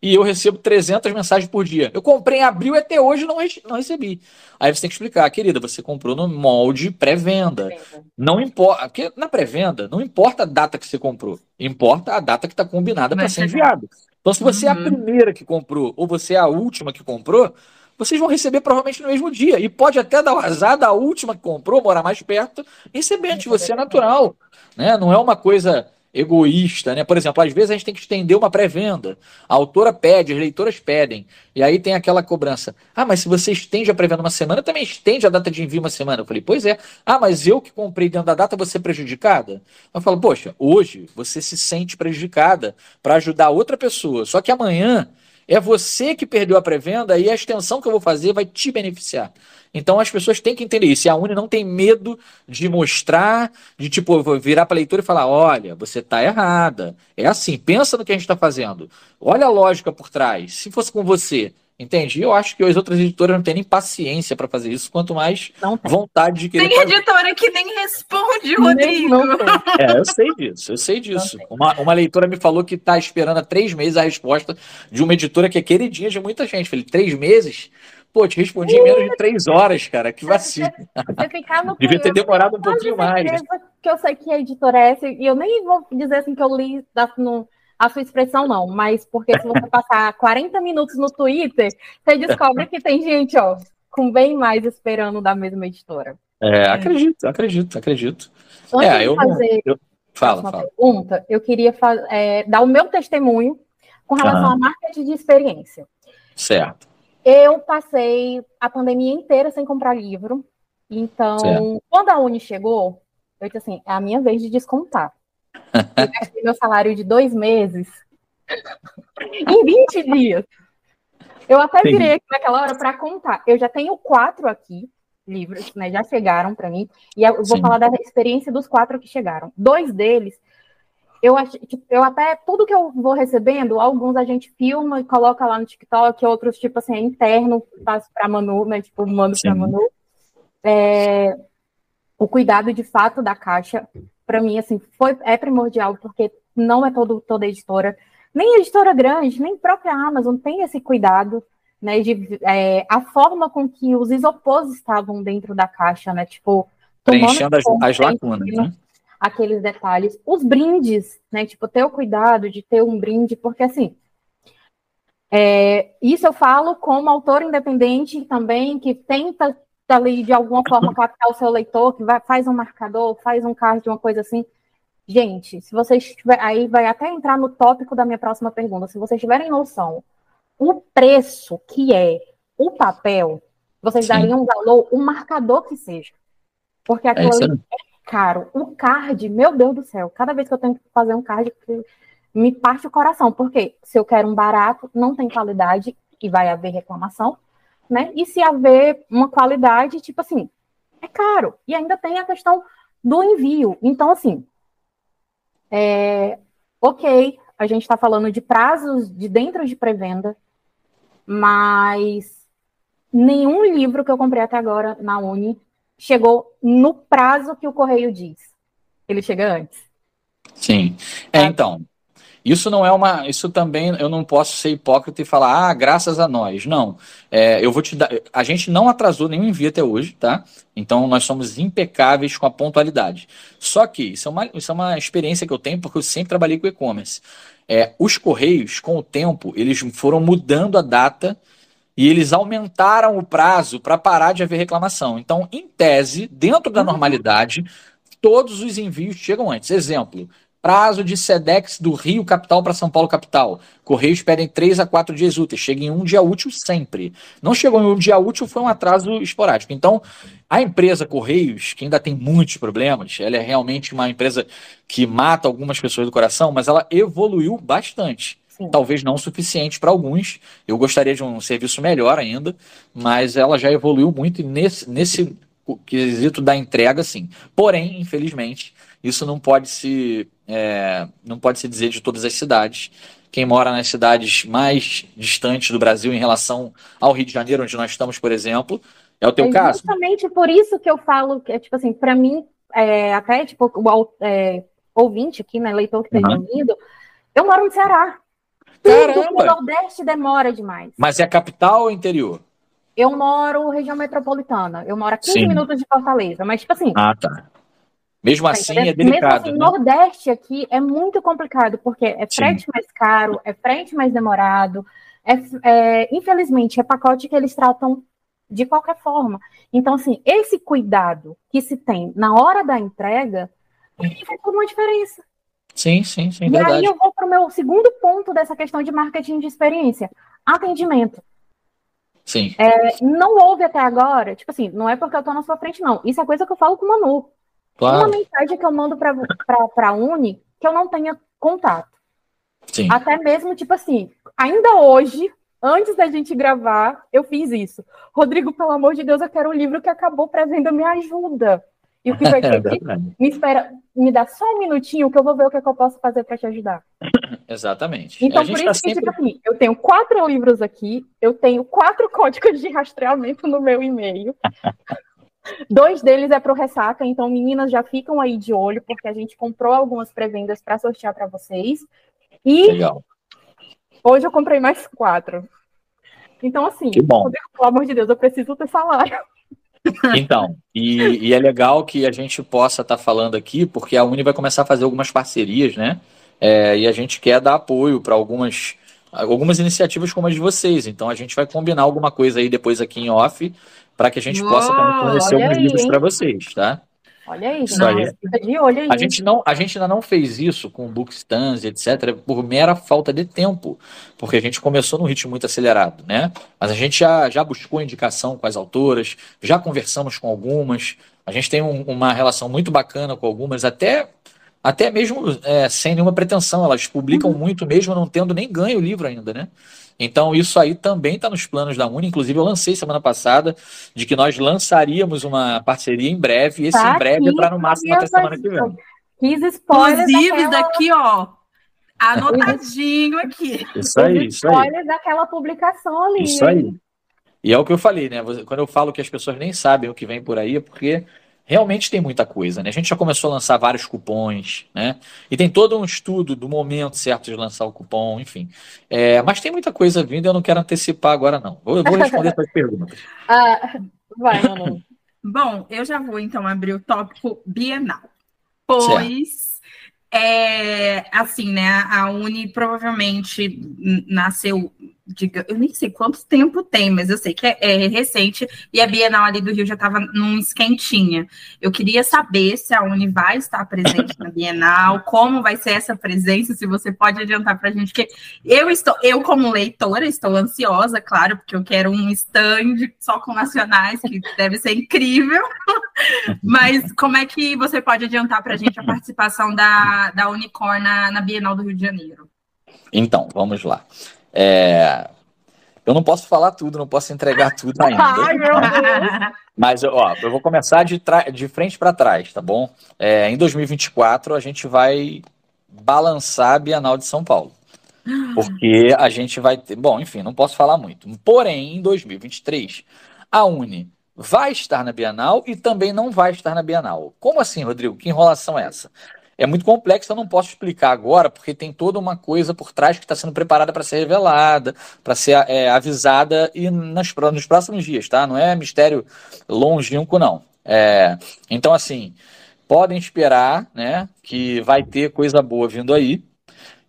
e eu recebo 300 mensagens por dia. Eu comprei em abril e até hoje não, não recebi. Aí você tem que explicar, querida, você comprou no molde pré-venda. Não importa, porque na pré-venda não importa a data que você comprou, importa a data que está combinada para ser enviado. Então, se você uhum. é a uhum. primeira que comprou ou você é a última que comprou, vocês vão receber provavelmente no mesmo dia. E pode até dar o azar da última que comprou, morar mais perto, receber antes você é natural. Né? Não é uma coisa egoísta, né? Por exemplo, às vezes a gente tem que estender uma pré-venda. A autora pede, as leitoras pedem. E aí tem aquela cobrança. Ah, mas se você estende a pré-venda uma semana, também estende a data de envio uma semana. Eu falei, pois é. Ah, mas eu que comprei dentro da data, vou ser prejudicada? Eu falo, poxa, hoje você se sente prejudicada para ajudar outra pessoa. Só que amanhã é você que perdeu a pré-venda e a extensão que eu vou fazer vai te beneficiar. Então as pessoas têm que entender isso. E a Uni não tem medo de mostrar, de tipo, virar para a leitura e falar: olha, você está errada. É assim, pensa no que a gente está fazendo. Olha a lógica por trás. Se fosse com você, Entende? Eu acho que as outras editoras não têm nem paciência para fazer isso, quanto mais vontade de querer. Tem fazer. editora que nem responde, Rodrigo. Não, não é, eu sei disso, eu sei disso. Uma, uma leitora me falou que está esperando há três meses a resposta de uma editora que é queridinha de muita gente. Falei, três meses? Pô, te respondi em menos de três horas, cara. Que vacina. Devia ter demorado um pouquinho mais. Que eu sei que a editora é essa, e eu nem vou dizer assim que eu li no, a sua expressão não, mas porque se você passar 40 minutos no Twitter, você descobre que tem gente, ó, com bem mais esperando da mesma editora. É, acredito, acredito, acredito. Antes é, eu, fazer eu, fala, uma fala. pergunta, eu queria é, dar o meu testemunho com relação à marketing de experiência. Certo. Eu passei a pandemia inteira sem comprar livro. Então, certo. quando a Uni chegou, eu disse assim, é a minha vez de descontar. Eu gastei meu salário de dois meses em 20 dias. Eu até Sim. virei aqui naquela hora para contar. Eu já tenho quatro aqui, livros, né? Já chegaram para mim. E eu vou Sim. falar da experiência dos quatro que chegaram. Dois deles, eu acho, tipo, eu até tudo que eu vou recebendo, alguns a gente filma e coloca lá no TikTok, outros, tipo assim, é interno, faço para Manu, né? Tipo, mando para Manu. É, o cuidado de fato da caixa para mim, assim, foi, é primordial, porque não é todo, toda editora, nem editora grande, nem própria Amazon tem esse cuidado, né, de é, a forma com que os isopores estavam dentro da caixa, né, tipo... Preenchendo as, as lacunas, né? Aqueles detalhes. Os brindes, né, tipo, ter o cuidado de ter um brinde, porque, assim, é, isso eu falo como autor independente também, que tenta ali de alguma forma captar o seu leitor, que vai, faz um marcador, faz um card, uma coisa assim. Gente, se vocês tiverem, aí vai até entrar no tópico da minha próxima pergunta, se vocês tiverem noção o preço que é o papel, vocês Sim. dariam um valor, um marcador que seja. Porque é aquilo é, é caro. O card, meu Deus do céu, cada vez que eu tenho que fazer um card, me parte o coração. Porque se eu quero um barato, não tem qualidade e vai haver reclamação né? E se haver uma qualidade, tipo assim, é caro. E ainda tem a questão do envio. Então, assim, é, ok, a gente está falando de prazos de dentro de pré-venda, mas nenhum livro que eu comprei até agora na Uni chegou no prazo que o correio diz. Ele chega antes. Sim. É, então, isso não é uma. Isso também eu não posso ser hipócrita e falar, ah, graças a nós. Não. É, eu vou te dar. A gente não atrasou nenhum envio até hoje, tá? Então nós somos impecáveis com a pontualidade. Só que isso é uma, isso é uma experiência que eu tenho, porque eu sempre trabalhei com e-commerce. É, os Correios, com o tempo, eles foram mudando a data e eles aumentaram o prazo para parar de haver reclamação. Então, em tese, dentro da uhum. normalidade, todos os envios chegam antes. Exemplo, Prazo de SEDEX do Rio Capital para São Paulo Capital. Correios pedem 3 a 4 dias úteis. Chega em um dia útil sempre. Não chegou em um dia útil, foi um atraso esporádico. Então, a empresa Correios, que ainda tem muitos problemas, ela é realmente uma empresa que mata algumas pessoas do coração, mas ela evoluiu bastante. Sim. Talvez não o suficiente para alguns. Eu gostaria de um serviço melhor ainda, mas ela já evoluiu muito nesse, nesse quesito da entrega, sim. Porém, infelizmente, isso não pode se é, não pode se dizer de todas as cidades. Quem mora nas cidades mais distantes do Brasil em relação ao Rio de Janeiro, onde nós estamos, por exemplo, é o teu é caso. Justamente por isso que eu falo que, tipo assim, para mim, é, até tipo, o é, ouvinte aqui, né, leitor que esteja uhum. eu moro no Ceará. Caramba! Tudo no Nordeste demora demais. Mas é capital ou interior? Eu moro região metropolitana. Eu moro a 15 Sim. minutos de Fortaleza. Mas, tipo assim. Ah, tá. Mesmo tá assim, é delicado. Mesmo assim, né? Nordeste aqui é muito complicado, porque é frete Sim. mais caro, é frete mais demorado, é, é, infelizmente, é pacote que eles tratam de qualquer forma. Então, assim, esse cuidado que se tem na hora da entrega, faz toda uma diferença. Sim, sim, sim. E verdade. aí eu vou para o meu segundo ponto dessa questão de marketing de experiência: atendimento. Sim. É, não houve até agora, tipo assim, não é porque eu tô na sua frente, não. Isso é coisa que eu falo com o Manu. Claro. Uma mensagem que eu mando para a Uni que eu não tenha contato. Sim. Até mesmo, tipo assim, ainda hoje, antes da gente gravar, eu fiz isso. Rodrigo, pelo amor de Deus, eu quero um livro que acabou pré-venda, me ajuda. E o que vai É ter verdade. me espera, me dá só um minutinho que eu vou ver o que, é que eu posso fazer para te ajudar. Exatamente. Então, por tá isso que, sempre... tipo assim, eu tenho quatro livros aqui, eu tenho quatro códigos de rastreamento no meu e-mail. Dois deles é pro Ressaca, então meninas já ficam aí de olho, porque a gente comprou algumas pré-vendas para sortear para vocês. E Legal. hoje eu comprei mais quatro. Então, assim, Que bom. Rodrigo, pelo amor de Deus, eu preciso ter salário. Então, e, e é legal que a gente possa estar falando aqui, porque a Uni vai começar a fazer algumas parcerias, né? É, e a gente quer dar apoio para algumas, algumas iniciativas como as de vocês. Então a gente vai combinar alguma coisa aí depois aqui em off, para que a gente possa também Uou, fornecer olha alguns aí, livros para vocês, tá? Olha aí, Isso aí. de olho aí. A gente, não, a gente ainda não fez isso com bookstands, etc., por mera falta de tempo, porque a gente começou num ritmo muito acelerado, né? Mas a gente já, já buscou indicação com as autoras, já conversamos com algumas, a gente tem um- uma relação muito bacana com algumas, até, até mesmo é, sem nenhuma pretensão, elas publicam muito mesmo não tendo nem ganho o livro ainda, né? Então, isso aí também está nos planos da Uni. Inclusive, eu lancei semana passada de que nós lançaria-mos uma parceria em breve. E esse Tá em breve é para no máximo até semana que vem. Quis spoilers Inclusive, daquela, daqui, ó, anotadinho aqui. Isso aí, isso aí. spoilers daquela publicação ali. Isso aí. E é o que eu falei, né? Quando eu falo que as pessoas nem sabem o que vem por aí, é porque realmente tem muita coisa, né? A gente já começou a lançar vários cupons, né? E tem todo um estudo do momento certo de lançar o cupom, enfim. É, mas tem muita coisa vindo e eu não quero antecipar agora, não. Vou, eu vou responder suas perguntas. Ah, vai, Manu. Bom, eu já vou então abrir o tópico Bienal. Pois, é, assim, né? A Uni provavelmente nasceu, diga, eu nem sei quanto tempo tem, mas eu sei que é, é recente e a Bienal ali do Rio já estava num esquentinha. Eu queria saber se a Uni vai estar presente na Bienal, como vai ser essa presença, se você pode adiantar para a gente, porque eu estou, eu como leitora, estou ansiosa, claro, porque eu quero um stand só com nacionais, que deve ser incrível. Mas como é que você pode adiantar para a gente a participação da, da Unicorn na, na Bienal do Rio de Janeiro? Então, vamos lá. É, Eu não posso falar tudo, não posso entregar tudo ainda. Ai, meu Deus. Mas, ó, eu vou começar de, de frente para trás, tá bom? É, em 2024, a gente vai balançar a Bienal de São Paulo. Porque a gente vai ter. Bom, enfim, não posso falar muito. Porém, em 2023, a Uni vai estar na Bienal e também não vai estar na Bienal. Como assim, Rodrigo? Que enrolação é essa? É muito complexo, eu não posso explicar agora, porque tem toda uma coisa por trás que está sendo preparada para ser revelada, para ser é, avisada e nas, nos próximos dias, tá? Não é mistério longínquo, não. É, então, assim, podem esperar, né, que vai ter coisa boa vindo aí.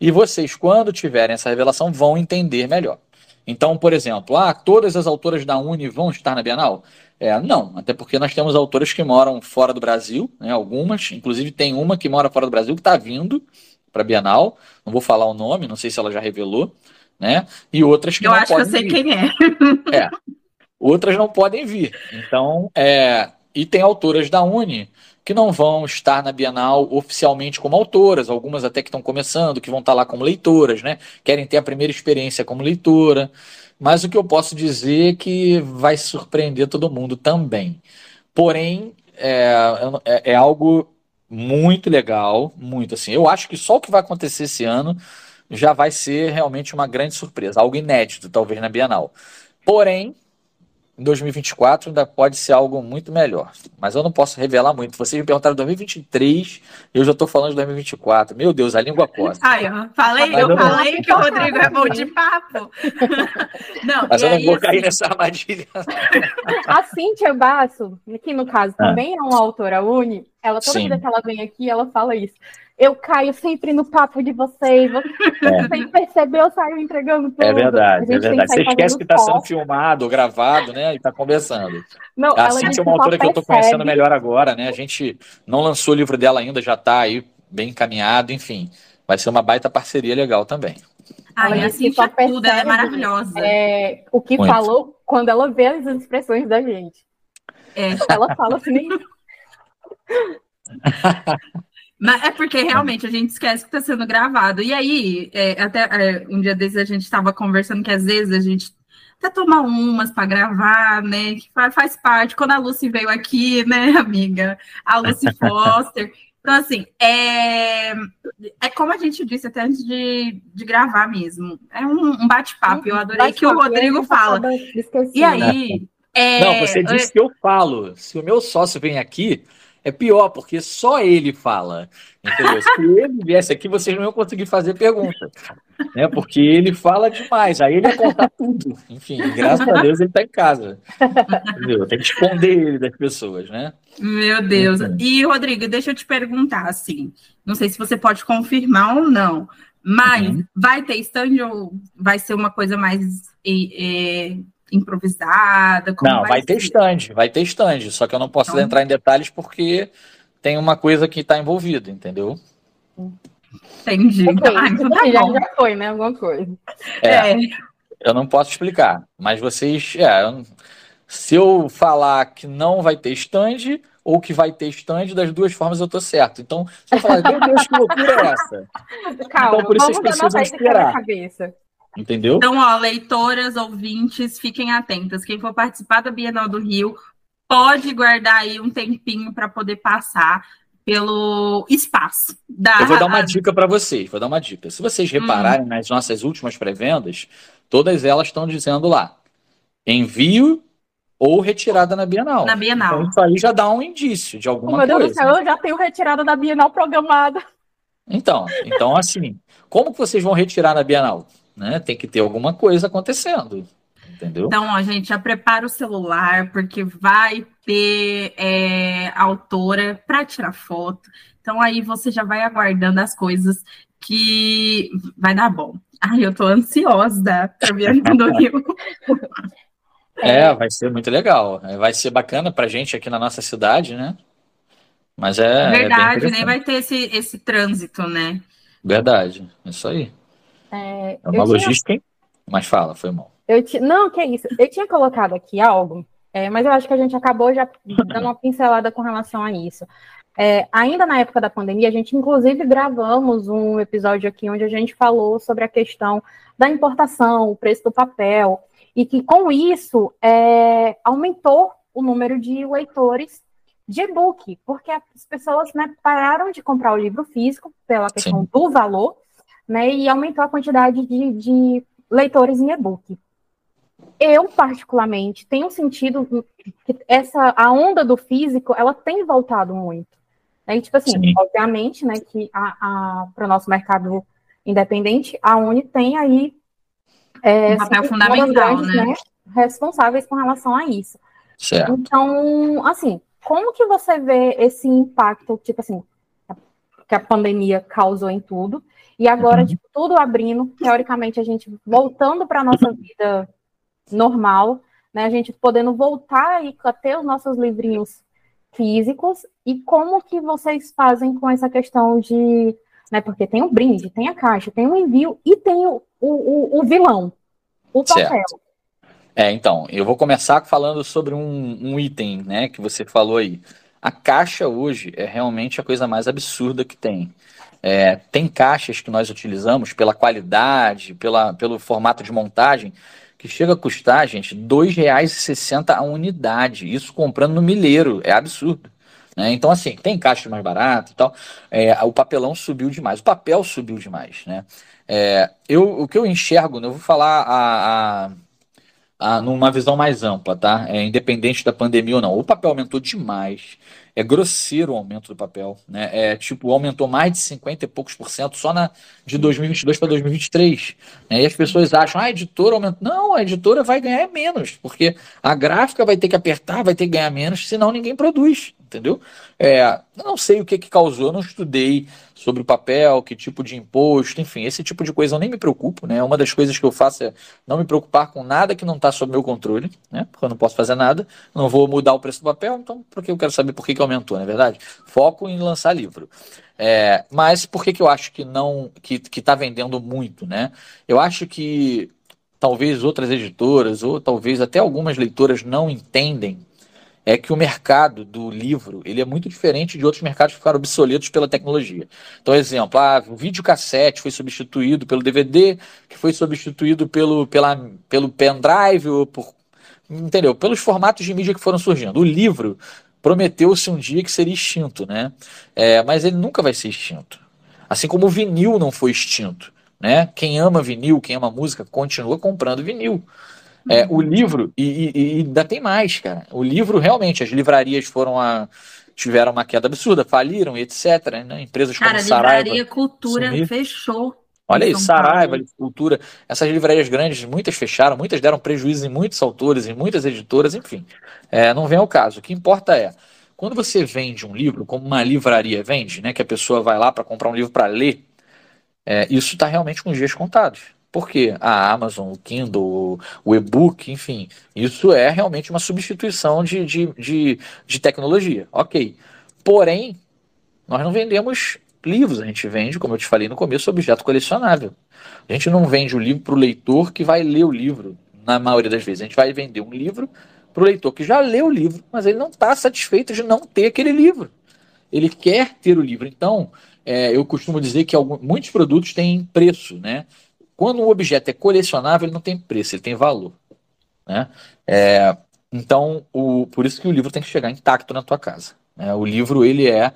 E vocês, quando tiverem essa revelação, vão entender melhor. Então, por exemplo, ah, todas as autoras da Uni vão estar na Bienal? É, não, até porque nós temos autoras que moram fora do Brasil, né, algumas, inclusive tem uma que mora fora do Brasil que está vindo para a Bienal, não vou falar o nome, não sei se ela já revelou, né? E outras que Eu não acho que eu podem sei vir. quem é. Outras não podem vir. Então, é, e tem autoras da Uni que não vão estar na Bienal oficialmente como autoras, algumas até que estão começando, que vão estar lá como leitoras, né? Querem ter a primeira experiência como leitora. Mas o que eu posso dizer é que vai surpreender todo mundo também. Porém, é, é, é algo muito legal, muito assim. Eu acho que só o que vai acontecer esse ano já vai ser realmente uma grande surpresa, algo inédito, talvez, na Bienal. Porém, em 2024 ainda pode ser algo muito melhor. Mas eu não posso revelar muito. Vocês me perguntaram 2023, eu já estou falando de 2024. Meu Deus, a língua costa. Ai, ó, falei, eu eu não- falei que o Rodrigo é bom de papo. Não, Mas eu não aí, vou cair assim, nessa armadilha. A Cíntia Basso, que no caso Ah. também é uma autora uni, ela toda Sim. vez que ela vem aqui, ela fala isso. Eu caio sempre no papo de vocês. Você sem perceber, eu saio entregando tudo. É verdade, é verdade. Você esquece que está sendo filmado, gravado, né? E está conversando. Não, A ela Cintia é uma autora que eu estou conhecendo melhor agora, né? A gente não lançou o livro dela ainda, já está aí bem encaminhado, enfim. Vai ser uma baita parceria legal também. Ah, e assim, só tudo, ela é maravilhosa. É, o que Muito. falou quando ela vê as expressões da gente. É. Ela fala assim. Mas é porque realmente a gente esquece que está sendo gravado. E aí, é, até é, um dia desses a gente estava conversando que às vezes a gente até toma umas para gravar, né? Que faz, parte. Quando a Lucy veio aqui, né, amiga? A Lucy Foster. Então, assim, é, é como a gente disse até antes de, de gravar mesmo. É um, um bate-papo. Eu adorei bate que o Rodrigo fala. E aí. É, Não, você disse que eu falo. Se o meu sócio vem aqui, é pior, porque só ele fala. Entendeu? Se ele viesse aqui, vocês não iam conseguir fazer pergunta. Né? Porque ele fala demais, aí ele ia contar tudo. Enfim, graças a Deus ele está em casa. Entendeu? Tem que esconder ele das pessoas, né? Meu Deus. Enfim. E, Rodrigo, deixa eu te perguntar, assim, não sei se você pode confirmar ou não, mas uhum. vai ter stand ou vai ser uma coisa mais é, improvisada? não, vai, vai ter stand, vai ter stand, só que eu não posso então... entrar em detalhes porque tem uma coisa que está envolvida, entendeu? Entendi. Okay. Ah, então tá já, já, foi, né? Alguma coisa. É, é, Eu não posso explicar, mas vocês. É, se eu falar que não vai ter stand ou que vai ter stand, das duas formas eu tô certo. Então, se eu falar, meu Deus, que loucura é essa? Calma, então, por isso vocês precisam esperar. Entendeu? Então, ó, leitoras, ouvintes, fiquem atentas. Quem for participar da Bienal do Rio, pode guardar aí um tempinho para poder passar pelo espaço. Da... Eu vou dar uma dica para vocês, vou dar uma dica. Se vocês repararem hum. nas nossas últimas pré-vendas, todas elas estão dizendo lá, envio ou retirada na Bienal. Na Bienal. Então, isso aí já dá um indício de alguma coisa. Meu Deus do céu, eu já tenho retirada da Bienal programada. Então, então assim, como que vocês vão retirar na Bienal? Né? Tem que ter alguma coisa acontecendo. Entendeu? Então, ó, gente, já prepara o celular, porque vai ter é, autora para tirar foto. Então, aí você já vai aguardando as coisas que vai dar bom. Ai, eu tô ansiosa para vir do Rio. É, vai ser muito legal. É, vai ser bacana pra gente aqui na nossa cidade, né? Mas é. é Verdade, é nem vai ter esse, esse trânsito, né? Verdade, isso aí. É, é uma logística, tinha... mas fala, foi mal. Eu t... Não, que é isso. Eu tinha colocado aqui algo, é, mas eu acho que a gente acabou já dando uma pincelada com relação a isso. É, ainda na época da pandemia, a gente inclusive gravamos um episódio aqui onde a gente falou sobre a questão da importação, o preço do papel, e que com isso é, aumentou o número de leitores de e-book, porque as pessoas né, pararam de comprar o livro físico pela questão Sim. do valor, né, e aumentou a quantidade de, de leitores em e-book eu particularmente tenho sentido que essa a onda do físico ela tem voltado muito né? tipo assim Sim. obviamente né que a, a para o nosso mercado independente a Uni tem aí é, um papel fundamental grandes, né? né? responsáveis com relação a isso certo. então assim como que você vê esse impacto tipo assim que a pandemia causou em tudo e agora uhum. tipo, tudo abrindo teoricamente a gente voltando para nossa vida normal, né? A gente podendo voltar e ter os nossos livrinhos físicos e como que vocês fazem com essa questão de, né? Porque tem o brinde, tem a caixa, tem o envio e tem o, o, o vilão, o papel. Certo. É, então, eu vou começar falando sobre um, um item, né, que você falou aí. A caixa hoje é realmente a coisa mais absurda que tem. É, tem caixas que nós utilizamos pela qualidade, pela, pelo formato de montagem, que chega a custar, gente, R$ 2,60 a unidade. Isso comprando no milheiro, é absurdo. Né? Então, assim, tem caixa mais barato e tal. É, o papelão subiu demais, o papel subiu demais. Né? É, eu, o que eu enxergo, né, eu vou falar a, a numa visão mais ampla, tá? É, independente da pandemia ou não. O papel aumentou demais. É grosseiro o aumento do papel, né? É tipo, aumentou mais de 50 e poucos por cento só na, de 2022 para 2023. Né? E as pessoas acham, ah, a editora aumentou. Não, a editora vai ganhar menos, porque a gráfica vai ter que apertar, vai ter que ganhar menos, senão ninguém produz, entendeu? É, não sei o que, que causou, eu não estudei sobre o papel, que tipo de imposto, enfim, esse tipo de coisa eu nem me preocupo, né? Uma das coisas que eu faço é não me preocupar com nada que não está sob meu controle, né? Porque eu não posso fazer nada, não vou mudar o preço do papel, então por que eu quero saber por que, que aumentou, não é verdade? Foco em lançar livro. É, mas por que, que eu acho que não que está vendendo muito, né? Eu acho que talvez outras editoras ou talvez até algumas leitoras não entendem é que o mercado do livro ele é muito diferente de outros mercados que ficaram obsoletos pela tecnologia. Então, exemplo, ah, o videocassete foi substituído pelo DVD, que foi substituído pelo, pela, pelo pendrive, ou por, entendeu? Pelos formatos de mídia que foram surgindo. O livro prometeu-se um dia que seria extinto, né? É, mas ele nunca vai ser extinto. Assim como o vinil não foi extinto. Né? Quem ama vinil, quem ama música, continua comprando vinil. É, o livro, e, e, e, ainda tem mais, cara. O livro, realmente, as livrarias foram a. tiveram uma queda absurda, faliram e etc. Né? Empresas cara, como Saraiva. Livraria Cultura sumiram. fechou. Olha aí, Saraiva, Cultura, essas livrarias grandes, muitas fecharam, muitas deram prejuízo em muitos autores, em muitas editoras, enfim. É, não vem ao caso. O que importa é, quando você vende um livro, como uma livraria vende, né, que a pessoa vai lá para comprar um livro para ler, é, isso está realmente com os dias contados. Porque a Amazon, o Kindle, o e-book, enfim, isso é realmente uma substituição de, de, de, de tecnologia. Ok. Porém, nós não vendemos livros, a gente vende, como eu te falei no começo, objeto colecionável. A gente não vende o livro para o leitor que vai ler o livro, na maioria das vezes. A gente vai vender um livro para o leitor que já leu o livro, mas ele não está satisfeito de não ter aquele livro. Ele quer ter o livro. Então, é, eu costumo dizer que alguns, muitos produtos têm preço, né? Quando um objeto é colecionável, ele não tem preço, ele tem valor, né? É, então, o, por isso que o livro tem que chegar intacto na tua casa. Né? O livro, ele é...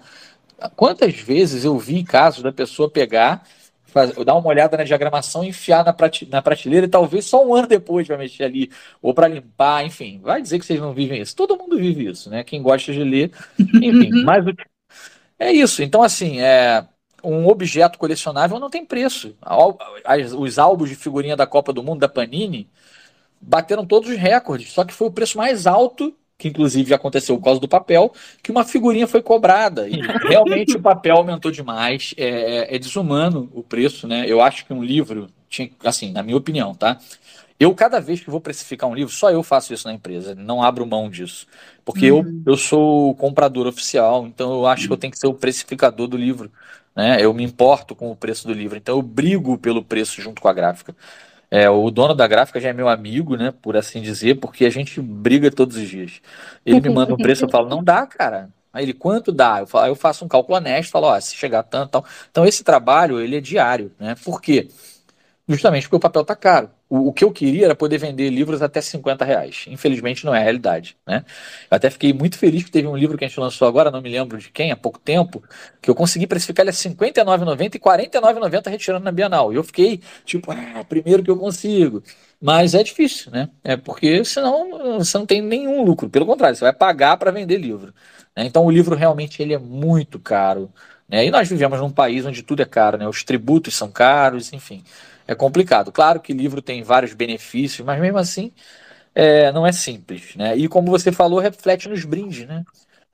Quantas vezes eu vi casos da pessoa pegar, faz, dar uma olhada na diagramação, enfiar na, prate, na prateleira e talvez só um ano depois vai mexer ali, ou para limpar, enfim. Vai dizer que vocês não vivem isso. Todo mundo vive isso, né? Quem gosta de ler, enfim. mas o, é isso. Então, assim, é, um objeto colecionável não tem preço. Os álbuns de figurinha da Copa do Mundo, da Panini, bateram todos os recordes. Só que foi o preço mais alto, que inclusive aconteceu por causa do papel, que uma figurinha foi cobrada. E realmente o papel aumentou demais. É, é, é desumano o preço, né? Eu acho que um livro, tinha, assim, na minha opinião, tá? Eu, cada vez que vou precificar um livro, só eu faço isso na empresa, não abro mão disso. Porque uhum. eu, eu sou o comprador oficial, então eu acho que eu tenho que ser o precificador do livro. Né? Eu me importo com o preço do livro, então eu brigo pelo preço junto com a gráfica. É, o dono da gráfica já é meu amigo, né, por assim dizer, porque a gente briga todos os dias. Ele me manda um preço, eu falo, não dá, cara. Aí ele, quanto dá? Eu, falo, eu faço um cálculo honesto, falo, ó, se chegar tanto, tal. Então esse trabalho, ele é diário, né? Por quê? Justamente porque o papel tá caro. O, o, que eu queria era poder vender livros até 50 reais. Infelizmente não é a realidade. Né? Eu até fiquei muito feliz que teve um livro que a gente lançou agora, não me lembro de quem, há pouco tempo, que eu consegui precificar ele a R$ 59,90 e R$ 49,90 retirando na Bienal. E eu fiquei tipo, ah, primeiro que eu consigo. Mas é difícil, né? É porque senão você não tem nenhum lucro. Pelo contrário, você vai pagar para vender livro. Né? Então o livro realmente ele é muito caro. Né? E nós vivemos num país onde tudo é caro, né? Os tributos são caros, enfim é complicado. Claro que livro tem vários benefícios, mas mesmo assim é, não é simples. Né? E como você falou, reflete nos brindes, né?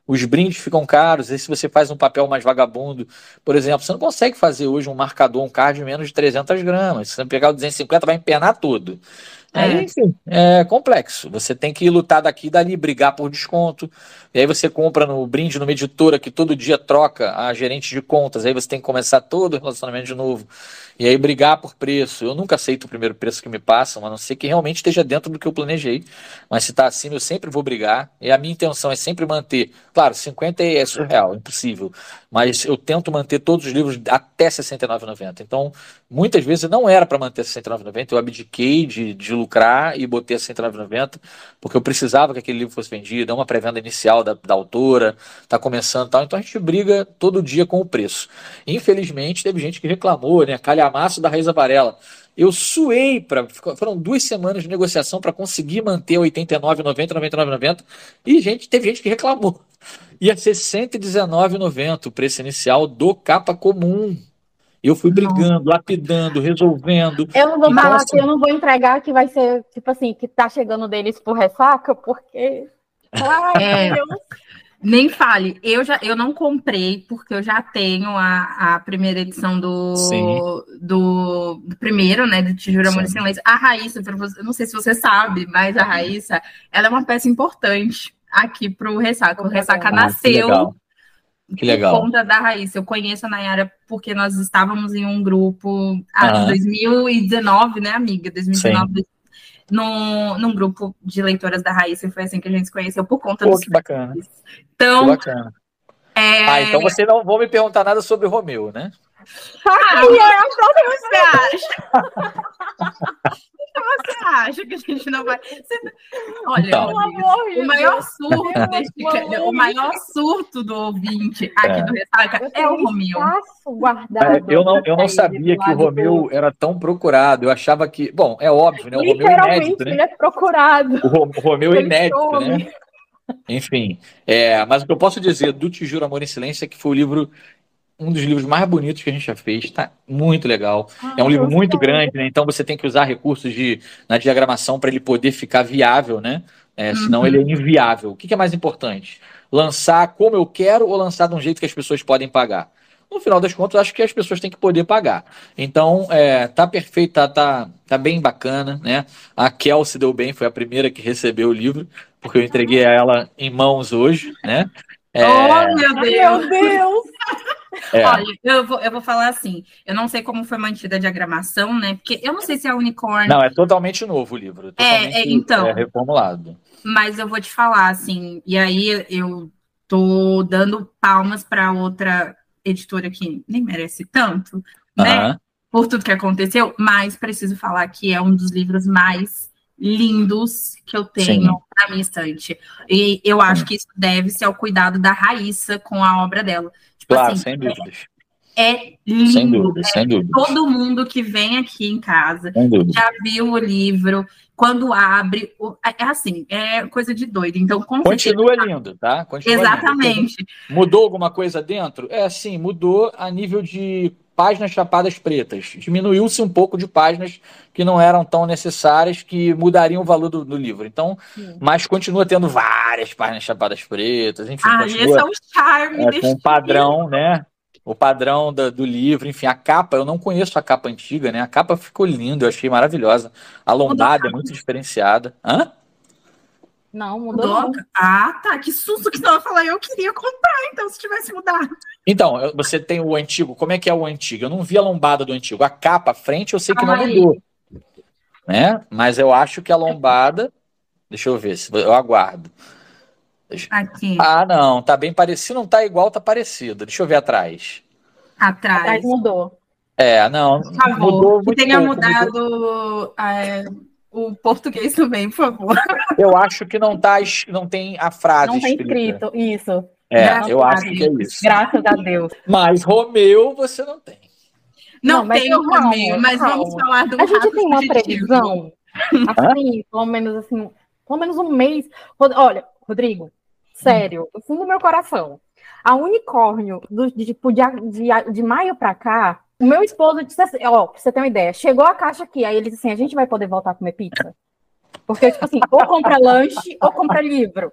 Os brindes ficam caros, e se você faz um papel mais vagabundo, por exemplo, você não consegue fazer hoje um marcador, um card de menos de 300 gramas. Se você pegar o 250, vai empenar tudo. É. Aí, enfim, é complexo. Você tem que lutar daqui e dali, brigar por desconto. E aí você compra no brinde numa editora que todo dia troca a gerente de contas. Aí você tem que começar todo o relacionamento de novo. E aí brigar por preço. Eu nunca aceito o primeiro preço que me passam, a não ser que realmente esteja dentro do que eu planejei. Mas se está acima, eu sempre vou brigar. E a minha intenção é sempre manter. Claro, 50 é surreal, impossível. Mas eu tento manter todos os livros até R$ 69,90. Então, muitas vezes não era para manter R$ 69,90. Eu abdiquei de, de lucrar e botei a 109,90 porque eu precisava que aquele livro fosse vendido, é uma pré-venda inicial da, da autora, está começando tal, então a gente briga todo dia com o preço. Infelizmente, teve gente que reclamou, né? Calhamaço da Raiz Varela. Eu suei para. Foram duas semanas de negociação para conseguir manter 89, 90, 99, 90. E gente, teve gente que reclamou. Ia ser 119,90 o preço inicial do capa comum. Eu fui brigando, não. lapidando, resolvendo. Eu não vou então, falar assim, que eu não vou entregar que vai ser, tipo assim, que tá chegando deles por ressaca, porque. Ai, é. Nem fale. Eu já eu não comprei, porque eu já tenho a, a primeira edição do, do, do, primeiro, né? Do Te Juro Amor Silêncio. A Raíssa, eu não sei se você sabe, mas a Raíssa ela é uma peça importante aqui para o Ressaca. O Ressaca ah, nasceu. Que legal. Por conta da Raíssa. Eu conheço a Nayara porque nós estávamos em um grupo ah, 2019, né, amiga? 2019, Sim no, num grupo de leitoras da Raíssa, e foi assim que a gente se conheceu por conta Pô, que bacana. Então, que bacana. É... Ah, então você não vou me perguntar nada sobre o Romeu, né? Ah, e é a próxima você acha? que a gente não vai. Você... Olha, o maior surto deste... o maior surto do ouvinte aqui é. do Ressaca é o Romeu. Guardado eu não, eu não sabia que o Romeu do... era tão procurado. Eu achava que. Bom, é óbvio, né? O Romeu é inédito, né? Ele é procurado. O, o Romeu é inédito, né? Enfim, é, mas o que eu posso dizer do Te Juro Amor em Silêncio é que foi o livro um dos livros mais bonitos que a gente já fez, está muito legal. Ah, é um livro muito sei. grande, né? Então você tem que usar recursos de, na diagramação para ele poder ficar viável, né? É, senão uhum. ele é inviável. O que, que é mais importante? Lançar como eu quero ou lançar de um jeito que as pessoas podem pagar? No final das contas, acho que as pessoas têm que poder pagar. Então, é, tá perfeito, tá, tá, tá bem bacana, né? A Kel se deu bem, foi a primeira que recebeu o livro, porque eu entreguei a ela em mãos hoje, né? É... Oh, meu Deus! Meu Deus! É. Olha, eu vou, eu vou falar assim, eu não sei como foi mantida a diagramação, né? Porque eu não sei se é unicórnio. Não, é totalmente novo o livro. É, é, então. É reformulado. Mas eu vou te falar, assim, e aí eu tô dando palmas para outra editora que nem merece tanto, né? Por tudo que aconteceu, mas preciso falar que é um dos livros mais lindos que eu tenho Sim. na minha estante. E eu acho que isso deve-se ao cuidado da Raíssa com a obra dela. Claro, assim, sem dúvidas. É lindo. Sem dúvida, sem dúvida. Todo mundo que vem aqui em casa já viu o livro. Quando abre, é, é assim, é coisa de doido. Então, continua certeza, lindo, tá? Continua Exatamente. Lindo. Mudou alguma coisa dentro? É, sim, mudou a nível de páginas chapadas pretas. Diminuiu-se um pouco de páginas que não eram tão necessárias, que mudariam o valor do, do livro. Então, Sim. mas continua tendo várias páginas chapadas pretas, enfim. Ah, esse é o charme é, Com o padrão, livro. né? O padrão do, do, livro, enfim, a capa, eu não conheço a capa antiga, né? A capa ficou linda, eu achei maravilhosa. A lombada é muito diferenciada. Hã? Não, mudou. Não. Ah, tá. Que susto que você vai falar. Eu queria comprar, então, se tivesse mudado. Então, você tem o antigo. Como é que é o antigo? Eu não vi a lombada do antigo. A capa, a frente, eu sei que não mudou. Né? Mas eu acho que a lombada. Deixa eu ver, eu aguardo. Aqui. Ah, não. Tá bem parecido. Não tá igual, tá parecido. Deixa eu ver atrás. Atrás. Atrás mudou. É, não. Por favor, mudou que tenha pouco, mudado. Mudou... É o português também, por favor. Eu acho que não tá, não tem a frase. Não está escrito, isso. É, Graças eu acho que é isso. Graças a Deus. Mas Romeu você não tem. Não, não tem o Romeu, mas calma. vamos falar do A gente tem uma previsão, assim, pelo menos assim, pelo menos um mês. Olha, Rodrigo, sério, do fundo do meu coração. A unicórnio do, de, tipo, de, de, de maio para cá, o meu esposo disse assim, ó, pra você ter uma ideia, chegou a caixa aqui, aí ele disse assim, a gente vai poder voltar a comer pizza? Porque, tipo assim, ou compra lanche ou compra livro.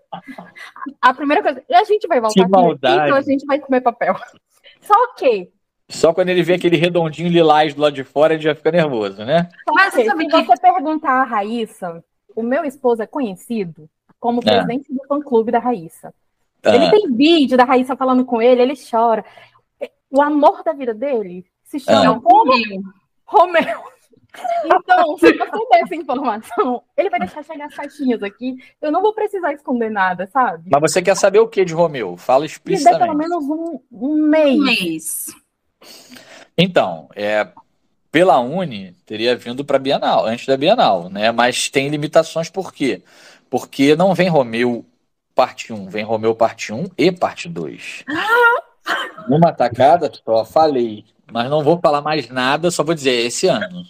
A primeira coisa, a gente vai voltar que a comer maldade. pizza ou a gente vai comer papel? Só que... Só quando ele vê aquele redondinho lilás do lado de fora, ele já fica nervoso, né? Mas se que... você perguntar a Raíssa, o meu esposo é conhecido como é. presidente do fã-clube da Raíssa. Ah. Ele tem vídeo da Raíssa falando com ele, ele chora. O amor da vida dele se chama ah. Romeu. Romeu. Então, se você der essa informação, ele vai deixar chegar as caixinhas aqui. Eu não vou precisar esconder nada, sabe? Mas você quer saber o que de Romeu? Fala explicitamente. Me dê pelo menos um, um mês. Um mês. Então, é, pela Uni, teria vindo para Bienal, antes da Bienal, né? Mas tem limitações por quê? Porque não vem Romeu parte 1, vem Romeu parte 1 e parte 2. Numa tacada só, falei mas não vou falar mais nada, só vou dizer é esse ano.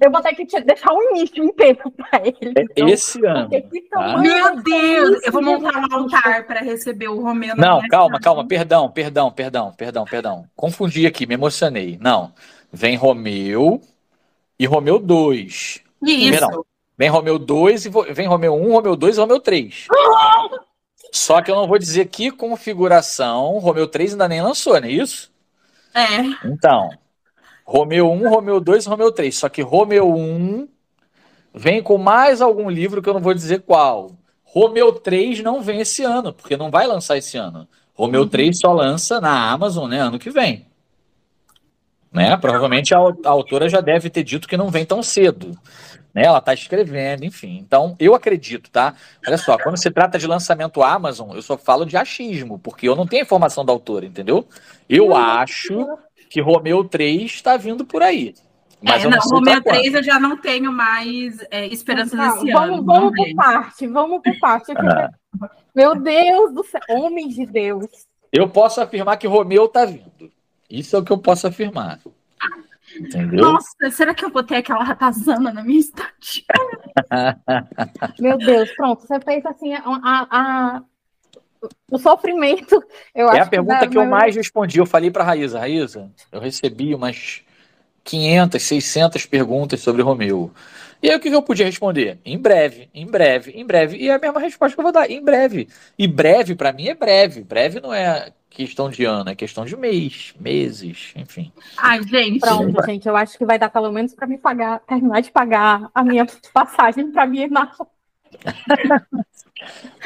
Eu vou ter que te deixar um nicho inteiro para ele. É então, esse ano. Tá? Meu Deus, eu vou montar um altar para receber o Romeu. Não, calma, calma, perdão, perdão, perdão, perdão, perdão. Confundi aqui, me emocionei. Não, vem Romeu e Romeu 2. Isso. Vem Romeu 2 e vem Romeu 1, Romeu 2 e Romeu 3. Só que eu não vou dizer que configuração Romeu 3 ainda nem lançou, não é isso? É. Então, Romeu 1, Romeu 2 e Romeu 3. Só que Romeu 1 vem com mais algum livro que eu não vou dizer qual. Romeu 3 não vem esse ano, porque não vai lançar esse ano. Romeu uhum. 3 só lança na Amazon, né, ano que vem. Né? Provavelmente a, a autora já deve ter dito que não vem tão cedo. Né? Ela está escrevendo, enfim. Então, eu acredito, tá? Olha só, quando se trata de lançamento Amazon, eu só falo de achismo, porque eu não tenho informação da autora, entendeu? Eu acho que Romeu 3 está vindo por aí. Mas é, não, não Romeu 3 eu já não tenho mais é, esperança tá, nesse vamos, ano. Vamos por parte, vamos por parte. Ah. Meu Deus do céu, homem de Deus. Eu posso afirmar que Romeu está vindo. Isso é o que eu posso afirmar. Entendeu? Nossa, será que eu botei aquela ratazana na minha estante? Meu Deus, pronto, você fez assim a, a, a o sofrimento. Eu é a pergunta que, que eu mais respondi. Eu falei para Raíza, Raíza, eu recebi umas 500, 600 perguntas sobre Romeu. E aí o que eu podia responder? Em breve, em breve, em breve. E é a mesma resposta que eu vou dar, em breve. E breve para mim é breve. Breve não é questão de ano, é questão de mês, meses, enfim. Ai, gente. Pronto, gente, eu acho que vai dar pelo menos para me pagar, terminar de pagar a minha passagem para minha irmã.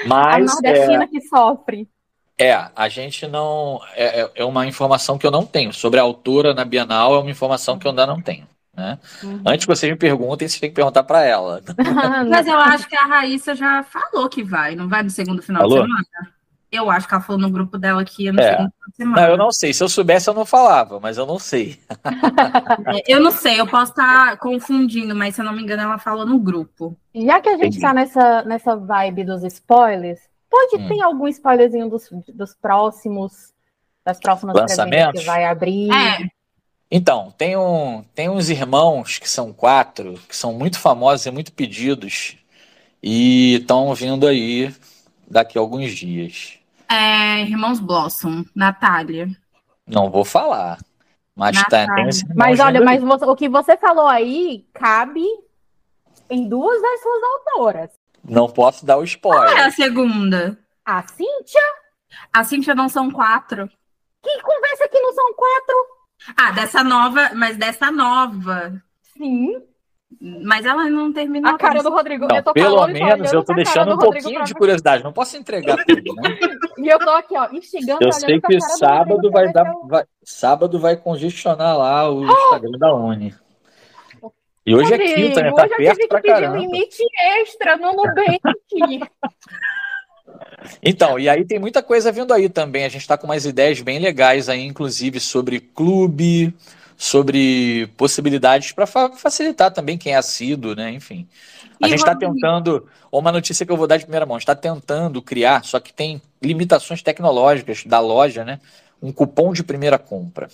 Mas, a nordestina é... que sofre. É, a gente não. É, é, é uma informação que eu não tenho. Sobre a autora na Bienal, é uma informação que eu ainda não tenho. Né? Uhum. Antes que vocês me perguntem, vocês têm que perguntar para ela. Mas eu acho que a Raíssa já falou que vai, não vai no segundo final falou? de semana? Eu acho que ela falou no grupo dela que no é. segundo semana. Não, eu não sei. Se eu soubesse, eu não falava, mas eu não sei. É, eu não sei, eu posso estar confundindo, mas se eu não me engano, ela falou no grupo. Já que a gente está nessa, nessa vibe dos spoilers, pode hum. ter algum spoilerzinho dos, dos próximos, das próximas lançamentos que vai abrir? É. Então, tem, um, tem uns irmãos que são quatro, que são muito famosos e muito pedidos, e estão vindo aí daqui a alguns dias. É, Irmãos Blossom, Natália. Não vou falar. Mas, tá, mas olha, mas você, o que você falou aí cabe em duas das suas autoras. Não posso dar o spoiler. Qual é a segunda? A Cíntia? A Cíntia não são quatro. Que conversa que não são quatro? Ah, dessa nova, mas dessa nova. Sim. Mas ela não terminou. A cara do Rodrigo. Não, pelo menos eu tô deixando um pouquinho de curiosidade. Não posso entregar tudo, né? e eu tô aqui, ó, instigando. Eu sei que sábado vai dar. Vai, sábado vai congestionar lá o oh! Instagram da Uni. E hoje Rodrigo, é quinta, né? Tá hoje perto eu tive que pedir limite extra no Nubank. Então, e aí tem muita coisa vindo aí também. A gente está com umas ideias bem legais aí, inclusive sobre clube, sobre possibilidades para fa facilitar também quem é assíduo, né? Enfim. A e gente está tentando, uma notícia que eu vou dar de primeira mão, está tentando criar, só que tem limitações tecnológicas da loja, né? Um cupom de primeira compra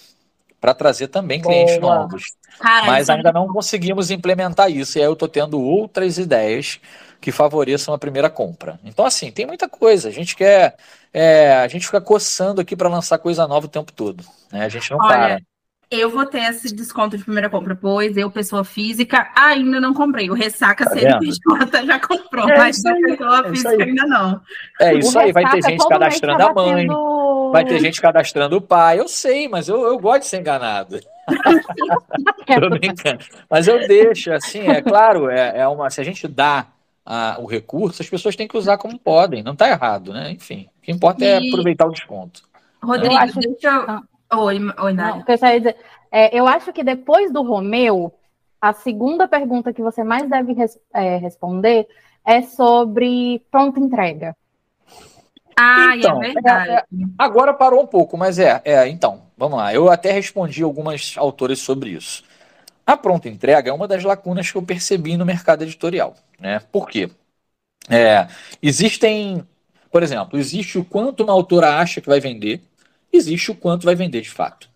para trazer também clientes Boa. novos. Cara, Mas ainda não conseguimos implementar isso, e aí eu estou tendo outras ideias que favoreçam a primeira compra. Então, assim, tem muita coisa. A gente quer. É, a gente fica coçando aqui para lançar coisa nova o tempo todo. Né? A gente não Olha, para. Eu vou ter esse desconto de primeira compra, pois eu, pessoa física, ainda não comprei. O Ressaca tá CNPJ já comprou, é mas a pessoa é física ainda não. É isso o aí, vai ter gente cadastrando a mãe, batendo... vai ter gente cadastrando o pai. Eu sei, mas eu, eu gosto de ser enganado. Tô brincando. Mas eu deixo, assim, é claro, é, é uma. Se a gente dá a, o recurso, as pessoas têm que usar como podem, não está errado, né? Enfim, o que importa é e... é aproveitar o desconto. Rodrigo, eu deixa eu Oi, oi. Não, dizer, é, eu acho que depois do Romeu, a segunda pergunta que você mais deve res, é, responder é sobre pronta entrega. Ah, é então, é verdade. É, agora parou um pouco, mas é, é, então, vamos lá. Eu até respondi algumas autores sobre isso. A pronta entrega é uma das lacunas que eu percebi no mercado editorial, né? Por quê? É, existem, por exemplo, existe o quanto uma autora acha que vai vender, existe o quanto vai vender de fato.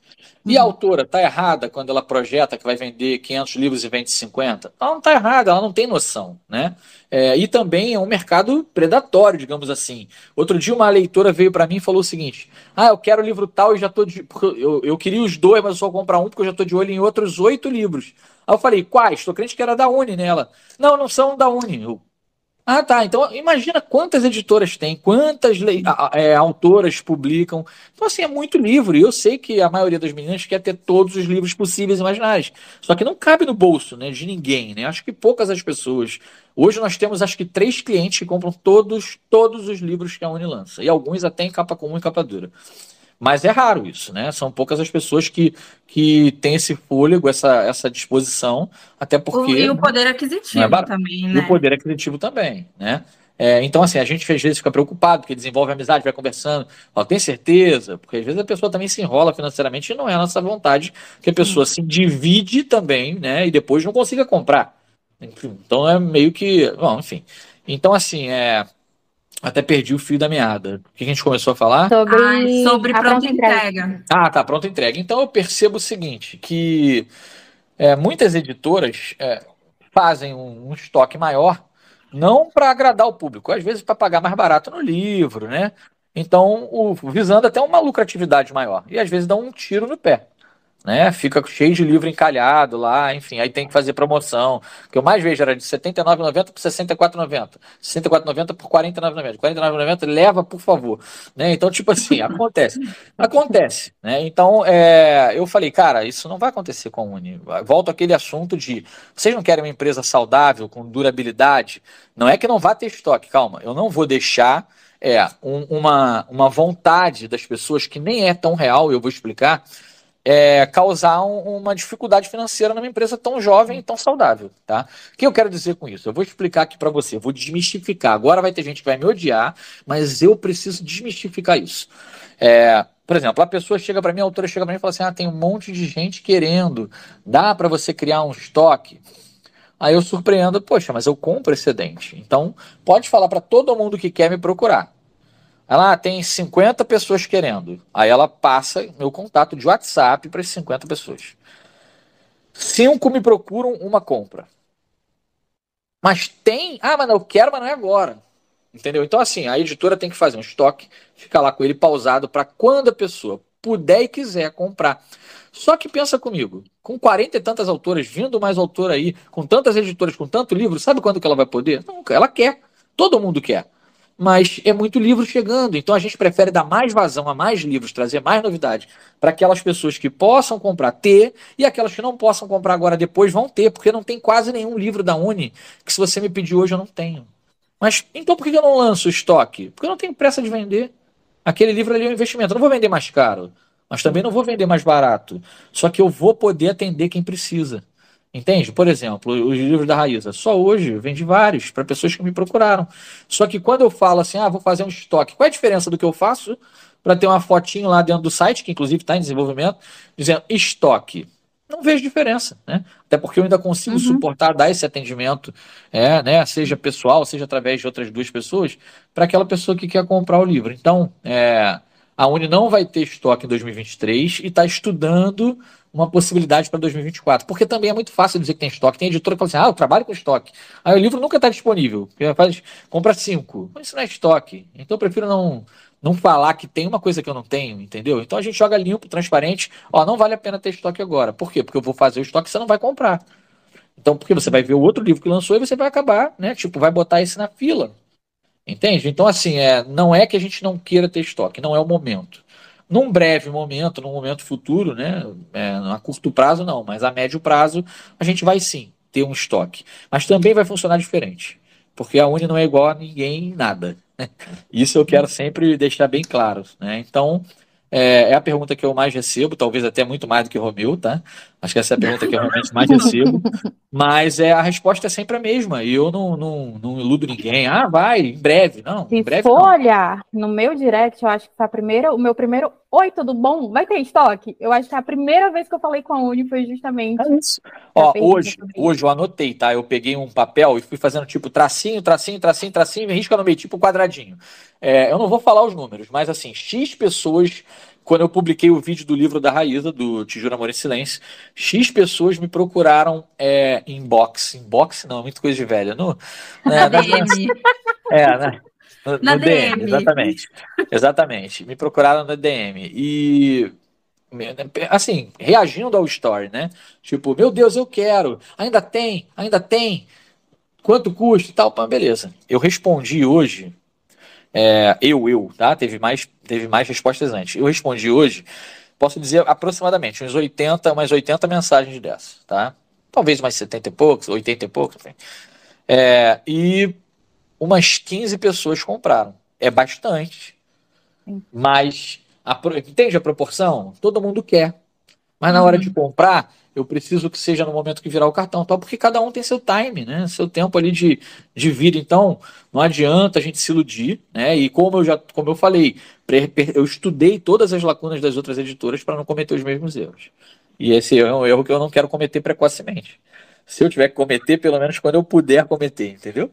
E a uhum. autora está errada quando ela projeta que vai vender 500 livros e vende 50? Ela não está errada, ela não tem noção. Né? É, e também é um mercado predatório, digamos assim. Outro dia uma leitora veio para mim e falou o seguinte: Ah, eu quero o livro tal e já estou de. Eu, eu queria os dois, mas eu só vou comprar um porque eu já estou de olho em outros oito livros. Aí eu falei, quais? Estou crente que era da Uni nela. Não, não são da Uni. Eu, Ah, tá. Então, imagina quantas editoras tem, quantas é, autoras publicam. Então, assim, é muito livro. E eu sei que a maioria das meninas quer ter todos os livros possíveis e imaginários. Só que não cabe no bolso né, de ninguém, né? Acho que poucas as pessoas. Hoje nós temos, acho que, três clientes que compram todos, todos os livros que a Uni lança. E alguns até em capa comum e capa dura. Mas é raro isso, né? São poucas as pessoas que, que têm esse fôlego, essa, essa disposição, até porque. E o poder aquisitivo é também, né? E o poder aquisitivo também, né? É, então, assim, a gente às vezes fica preocupado, porque desenvolve amizade, vai conversando, ó, tem certeza? Porque às vezes a pessoa também se enrola financeiramente e não é a nossa vontade que a pessoa se divide também, né? E depois não consiga comprar. Então é meio que. Bom, enfim. Então, assim, é, até perdi o fio da meada. O que a gente começou a falar? Sobre, Ai, sobre pronta, pronta entrega. entrega. Ah, tá, pronta entrega. Então eu percebo o seguinte, que é, muitas editoras é, fazem um, um, estoque maior, não para agradar o público, às vezes para pagar mais barato no livro, né? Então, o, visando até uma lucratividade maior. E às vezes dão um tiro no pé né? Fica cheio de livro encalhado lá, enfim, aí tem que fazer promoção. O que eu mais vejo era de R$ 79,90 por R$ 64,90. R$ 64,90 por R$ 49,90. R$ 49,90 leva, por favor. Né? Então, tipo assim, acontece. Acontece. Né? Então, é, eu falei, cara, isso não vai acontecer com a Uni. Volto àquele assunto de vocês não querem uma empresa saudável, com durabilidade? Não é que não vá ter estoque, calma, eu não vou deixar é, um, uma, uma vontade das pessoas que nem é tão real, eu vou explicar é, causar um, uma dificuldade financeira numa empresa tão jovem e tão saudável, tá? O que eu quero dizer com isso? Eu vou explicar aqui para você, vou desmistificar. Agora vai ter gente que vai me odiar, mas eu preciso desmistificar isso. É, por exemplo, a pessoa chega para mim, a autora chega para mim e fala assim: ah, tem um monte de gente querendo, dá para você criar um estoque? Aí eu surpreendo, poxa, mas eu compro excedente. Então, pode falar para todo mundo que quer me procurar. Ela ah, tem 50 pessoas querendo. Aí ela passa meu contato de WhatsApp para as 50 pessoas. Cinco me procuram uma compra. Mas tem. Ah, mas eu quero, mas não é agora. Entendeu? Então, assim, a editora tem que fazer um estoque, ficar lá com ele pausado para quando a pessoa puder e quiser comprar. Só que pensa comigo, com 40 e tantas autoras, vindo mais autor aí, com tantas editoras, com tanto livro, sabe quando que ela vai poder? Nunca. Ela quer. Todo mundo quer mas é muito livro chegando. Então a gente prefere dar mais vazão a mais livros, trazer mais novidade para aquelas pessoas que possam comprar, ter, e aquelas que não possam comprar agora depois vão ter, porque não tem quase nenhum livro da Uni que se você me pedir hoje eu não tenho. Mas então por que eu não lanço estoque? Porque eu não tenho pressa de vender. Aquele livro ali é um investimento. Eu não vou vender mais caro, mas também não vou vender mais barato. Só que eu vou poder atender quem precisa. Entende? Por exemplo, os livros da Raíza. Só hoje eu vendi vários para pessoas que me procuraram. Só que quando eu falo assim, ah, vou fazer um estoque, qual é a diferença do que eu faço para ter uma fotinho lá dentro do site, que inclusive está em desenvolvimento, dizendo estoque? Não vejo diferença, né? Até porque eu ainda consigo uhum. suportar, dar esse atendimento, é, né, seja pessoal, seja através de outras duas pessoas, para aquela pessoa que quer comprar o livro. Então, é, a Uni não vai ter estoque em 2023 e está estudando uma possibilidade para 2024. Porque também é muito fácil dizer que tem estoque. Tem editora que fala assim: ah, eu trabalho com estoque. Aí o livro nunca está disponível. Faz, compra cinco. Mas isso não é estoque. Então eu prefiro não, não falar que tem uma coisa que eu não tenho, entendeu? Então a gente joga limpo, transparente. Ó, não vale a pena ter estoque agora. Por quê? Porque eu vou fazer o estoque e você não vai comprar. Então, porque você vai ver o outro livro que lançou e você vai acabar, né? Tipo, vai botar esse na fila. Entende? Então, assim, é, não é que a gente não queira ter estoque, não é o momento num breve momento, num momento futuro, né? É, a curto prazo não, mas a médio prazo a gente vai sim ter um estoque. Mas também vai funcionar diferente, porque a Uni não é igual a ninguém em nada. Isso eu quero sempre deixar bem claro. Né? Então, é, é, a pergunta que eu mais recebo, talvez até muito mais do que o Romeu, tá? Acho que essa é a pergunta que eu realmente mais recebo. Mas é, a resposta é sempre a mesma. E eu não, não, não iludo ninguém. Ah, vai, em breve. Não, Se em breve olhar no meu direct, eu acho que foi a primeira, o meu primeiro Oi, tudo bom? Vai ter estoque? Eu acho que a primeira vez que eu falei com a Uni foi justamente. É isso. Ó, hoje, hoje eu anotei, tá? Eu peguei um papel e fui fazendo tipo tracinho, tracinho, tracinho, tracinho, risca no meio, tipo quadradinho. É, eu não vou falar os números, mas assim, X pessoas quando eu publiquei o vídeo do livro da Raíza, do Te Juro Amor em Silêncio, X pessoas me procuraram é, inbox. Inbox não, muito coisa de velha. No, né, na DM. É, né? No, na no DM. DM. Exatamente. Exatamente. Me procuraram no DM. E assim, reagindo ao story, né? Tipo, meu Deus, eu quero. Ainda tem, ainda tem. quanto custa e tal, pá, beleza. Eu respondi hoje, é, eu, eu, tá? Teve mais, teve mais respostas antes. Eu respondi hoje, posso dizer aproximadamente uns 80, umas 80 mensagens dessas, tá? Talvez umas 70 e poucos, 80 e poucos, enfim. É, e umas 15 pessoas compraram. É bastante. Mas, a, entende a proporção? Todo mundo quer. Mas na hora uhum. de comprar, eu preciso que seja no momento que virar o cartão, tal, porque cada um tem seu time, né? Seu tempo ali de, de vida. Então, não adianta a gente se iludir, né? E como eu já, como eu falei, eu estudei todas as lacunas das outras editoras para não cometer os mesmos erros. E esse é um erro que eu não quero cometer precocemente. Se eu tiver que cometer, pelo menos quando eu puder cometer, entendeu?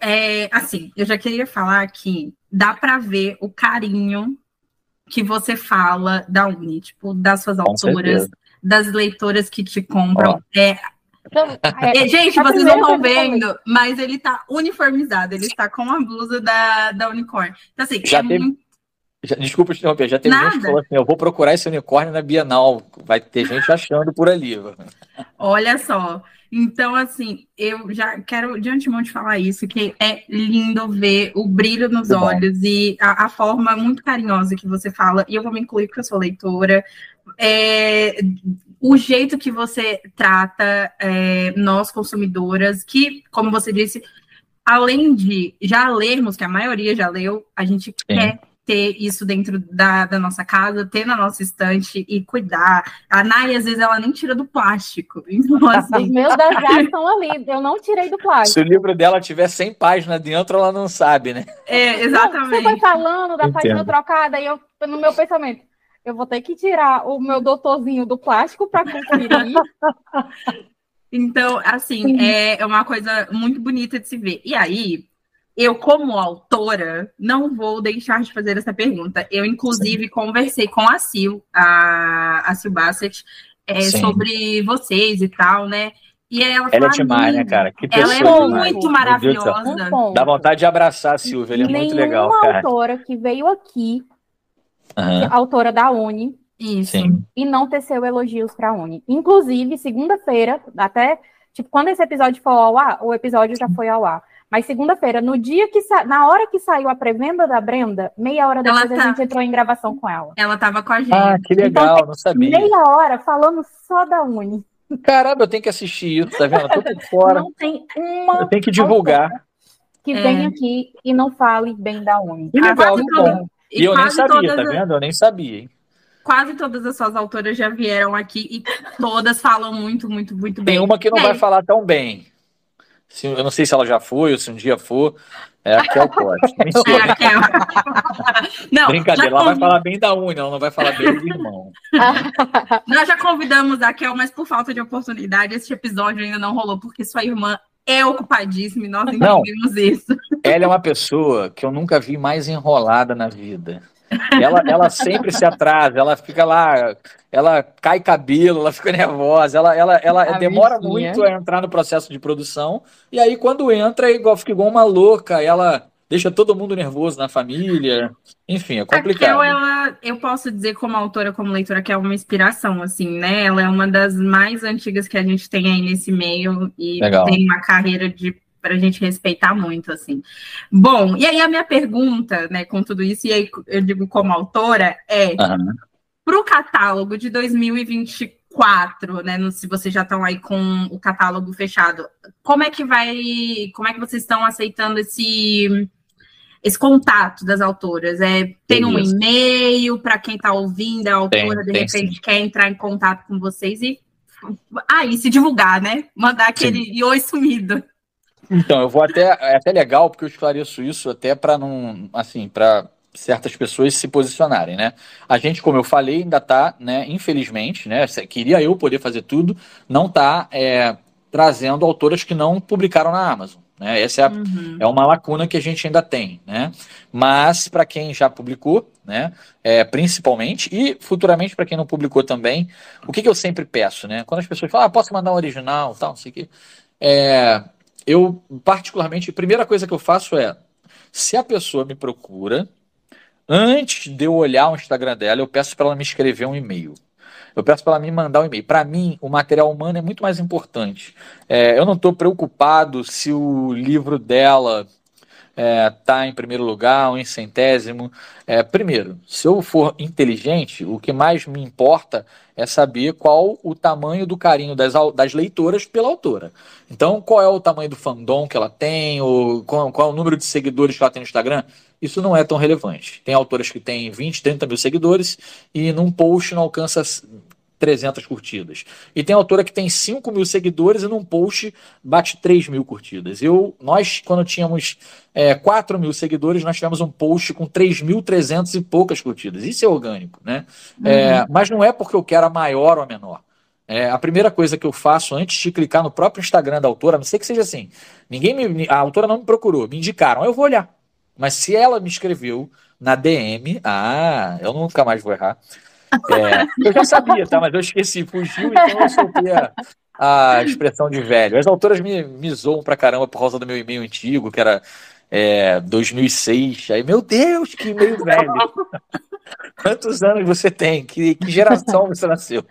É, assim, eu já queria falar que dá para ver o carinho que você fala da Uni, tipo, das suas Com autoras, certeza. das leitoras que te compram. É, é, gente, vocês não estão vendo, mas ele tá uniformizado, ele está com a blusa da, da Unicorn. Então, assim, já é teve, muito... já, desculpa te interromper, já teve Nada. gente que falou assim: eu vou procurar esse unicórnio na Bienal. Vai ter gente achando por ali. Olha só. Então, assim, eu já quero de antemão te falar isso, que é lindo ver o brilho nos muito olhos bom. e a, a, forma muito carinhosa que você fala, e eu vou me incluir porque eu sou leitora, é, o jeito que você trata é, nós consumidoras, que, como você disse, além de já lermos, que a maioria já leu, a gente Sim. quer ter isso dentro da, da, nossa casa, ter na nossa estante e cuidar. A Nai, às vezes, ela nem tira do plástico. Então, assim... Os meus da já estão ali, eu não tirei do plástico. Se o livro dela tiver 100 páginas dentro, ela não sabe, né? É, exatamente. Não, você vai falando da Entendo. página trocada e eu, no meu pensamento, eu vou ter que tirar o meu doutorzinho do plástico para conferir. então, assim, é uma coisa muito bonita de se ver. E aí, eu, como autora, não vou deixar de fazer essa pergunta. Eu, inclusive, Sim. conversei com a Sil, a, a Sil Bassett, é, sobre vocês e tal, né? E ela, ela é demais, né, cara? Que ela é muito maravilhosa. Um Dá vontade de abraçar a Silvia, ele é muito legal, cara. autora que veio aqui, uhum. autora da Uni, isso, Sim. e não teceu elogios para a Uni. Inclusive, segunda-feira, até, tipo, quando esse episódio for ao ar, o episódio já foi ao ar. Mas segunda-feira, no dia que sa... na hora que saiu a pré-venda da Brenda, meia hora depois tá... a gente entrou em gravação com ela. Ela tava com a gente. Ah, que legal, então, não sabia. Meia hora falando só da Uni. Caramba, eu tenho que assistir isso, tá vendo? Eu tô por fora. Não tem uma. Eu tenho que divulgar. Que é. vem aqui e não fale bem da Uni. Que legal, que bom. E, e eu nem sabia, tá vendo? Eu nem sabia, hein? Quase todas as suas autoras já vieram aqui e todas falam muito, muito, muito bem. Tem uma que não é. vai falar tão bem. Se, eu não sei se ela já foi ou se um dia for. É a Kel Costa. É não, Brincadeira, ela vai falar bem da unha, ela não vai falar bem do irmão. Nós já convidamos a Kel, mas por falta de oportunidade, esse episódio ainda não rolou, porque sua irmã é ocupadíssima e nós entendemos não, isso. Ela é uma pessoa que eu nunca vi mais enrolada na vida. Ela, ela sempre se atrasa, ela fica lá, ela cai cabelo, ela fica nervosa, ela, ela, ela demora muito a entrar no processo de produção, e aí quando entra, é igual, fica igual uma louca, ela deixa todo mundo nervoso na família, enfim, é complicado. A Kel, ela, eu posso dizer como autora, como leitora, que é uma inspiração, assim, né? Ela é uma das mais antigas que a gente tem aí nesse meio, e Legal. tem uma carreira de para a gente respeitar muito, assim. Bom, e aí a minha pergunta, né, com tudo isso, e aí eu digo como autora, é uhum. para o catálogo de 2024, né, se vocês já estão aí com o catálogo fechado, como é que vai, como é que vocês estão aceitando esse esse contato das autoras? É, tem um e-mail para quem está ouvindo, a autora tem, de tem repente sim. quer entrar em contato com vocês e aí se divulgar, né? Mandar aquele oi sumido. Então, eu vou até. É até legal, porque eu esclareço isso até para não. Assim, para certas pessoas se posicionarem, né? A gente, como eu falei, ainda está, né, infelizmente, né, queria eu poder fazer tudo, não está é, trazendo autoras que não publicaram na Amazon. Né? Essa é, a, uhum. é uma lacuna que a gente ainda tem, né? Mas para quem já publicou, né, é, principalmente, e futuramente para quem não publicou também, o que, que eu sempre peço, né? Quando as pessoas falam, ah, posso mandar um original, tal, não sei o que, é, eu, particularmente, a primeira coisa que eu faço é, se a pessoa me procura, Antes de eu olhar o Instagram dela, eu peço para ela me escrever um e-mail. Eu peço para ela me mandar um e-mail. Para mim, o material humano é muito mais importante. É, eu não estou preocupado se o livro dela está é, tá em primeiro lugar ou em centésimo. É, primeiro, se eu for inteligente, o que mais me importa é saber qual o tamanho do carinho das, das leitoras pela autora. Então, qual é o tamanho do fandom que ela tem, ou qual, qual é o número de seguidores que ela tem no Instagram, isso não é tão relevante. Tem autoras que têm 20, 30 mil seguidores e num post não alcança 300 curtidas. E tem autora que tem 5 mil seguidores e num post bate 3 mil curtidas. Eu, nós, quando tínhamos é, 4 mil seguidores, nós tivemos um post com 3.300 e poucas curtidas. Isso é orgânico, né? Uhum. É, mas não é porque eu quero a maior ou a menor. É, a primeira coisa que eu faço antes de clicar no próprio Instagram da autora, a não sei que seja assim, ninguém me, a autora não me procurou, me indicaram, eu vou olhar. Mas se ela me escreveu na DM, ah, eu nunca mais vou errar. É, eu já sabia, tá? Mas eu esqueci, fugiu, então eu soltei a, a expressão de velho. As autoras me, me zoam pra caramba por causa do meu e-mail antigo, que era é, 2006. Aí, meu Deus, que e-mail velho. Quantos anos você tem? Que, que geração você nasceu?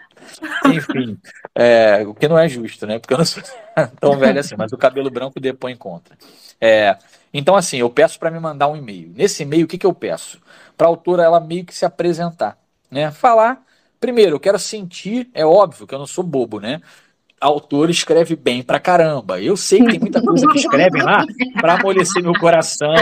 Enfim, é, o que não é justo, né? Porque eu não sou tão velho assim, mas o cabelo branco depois contra. É, então, assim, eu peço para me mandar um e-mail. Nesse e-mail, o que, que eu peço? Para a autora ela meio que se apresentar né? Falar, primeiro, eu quero sentir, é óbvio que eu não sou bobo, né? autor escreve bem pra caramba. Eu sei que tem muita coisa que escrevem lá para amolecer meu coração.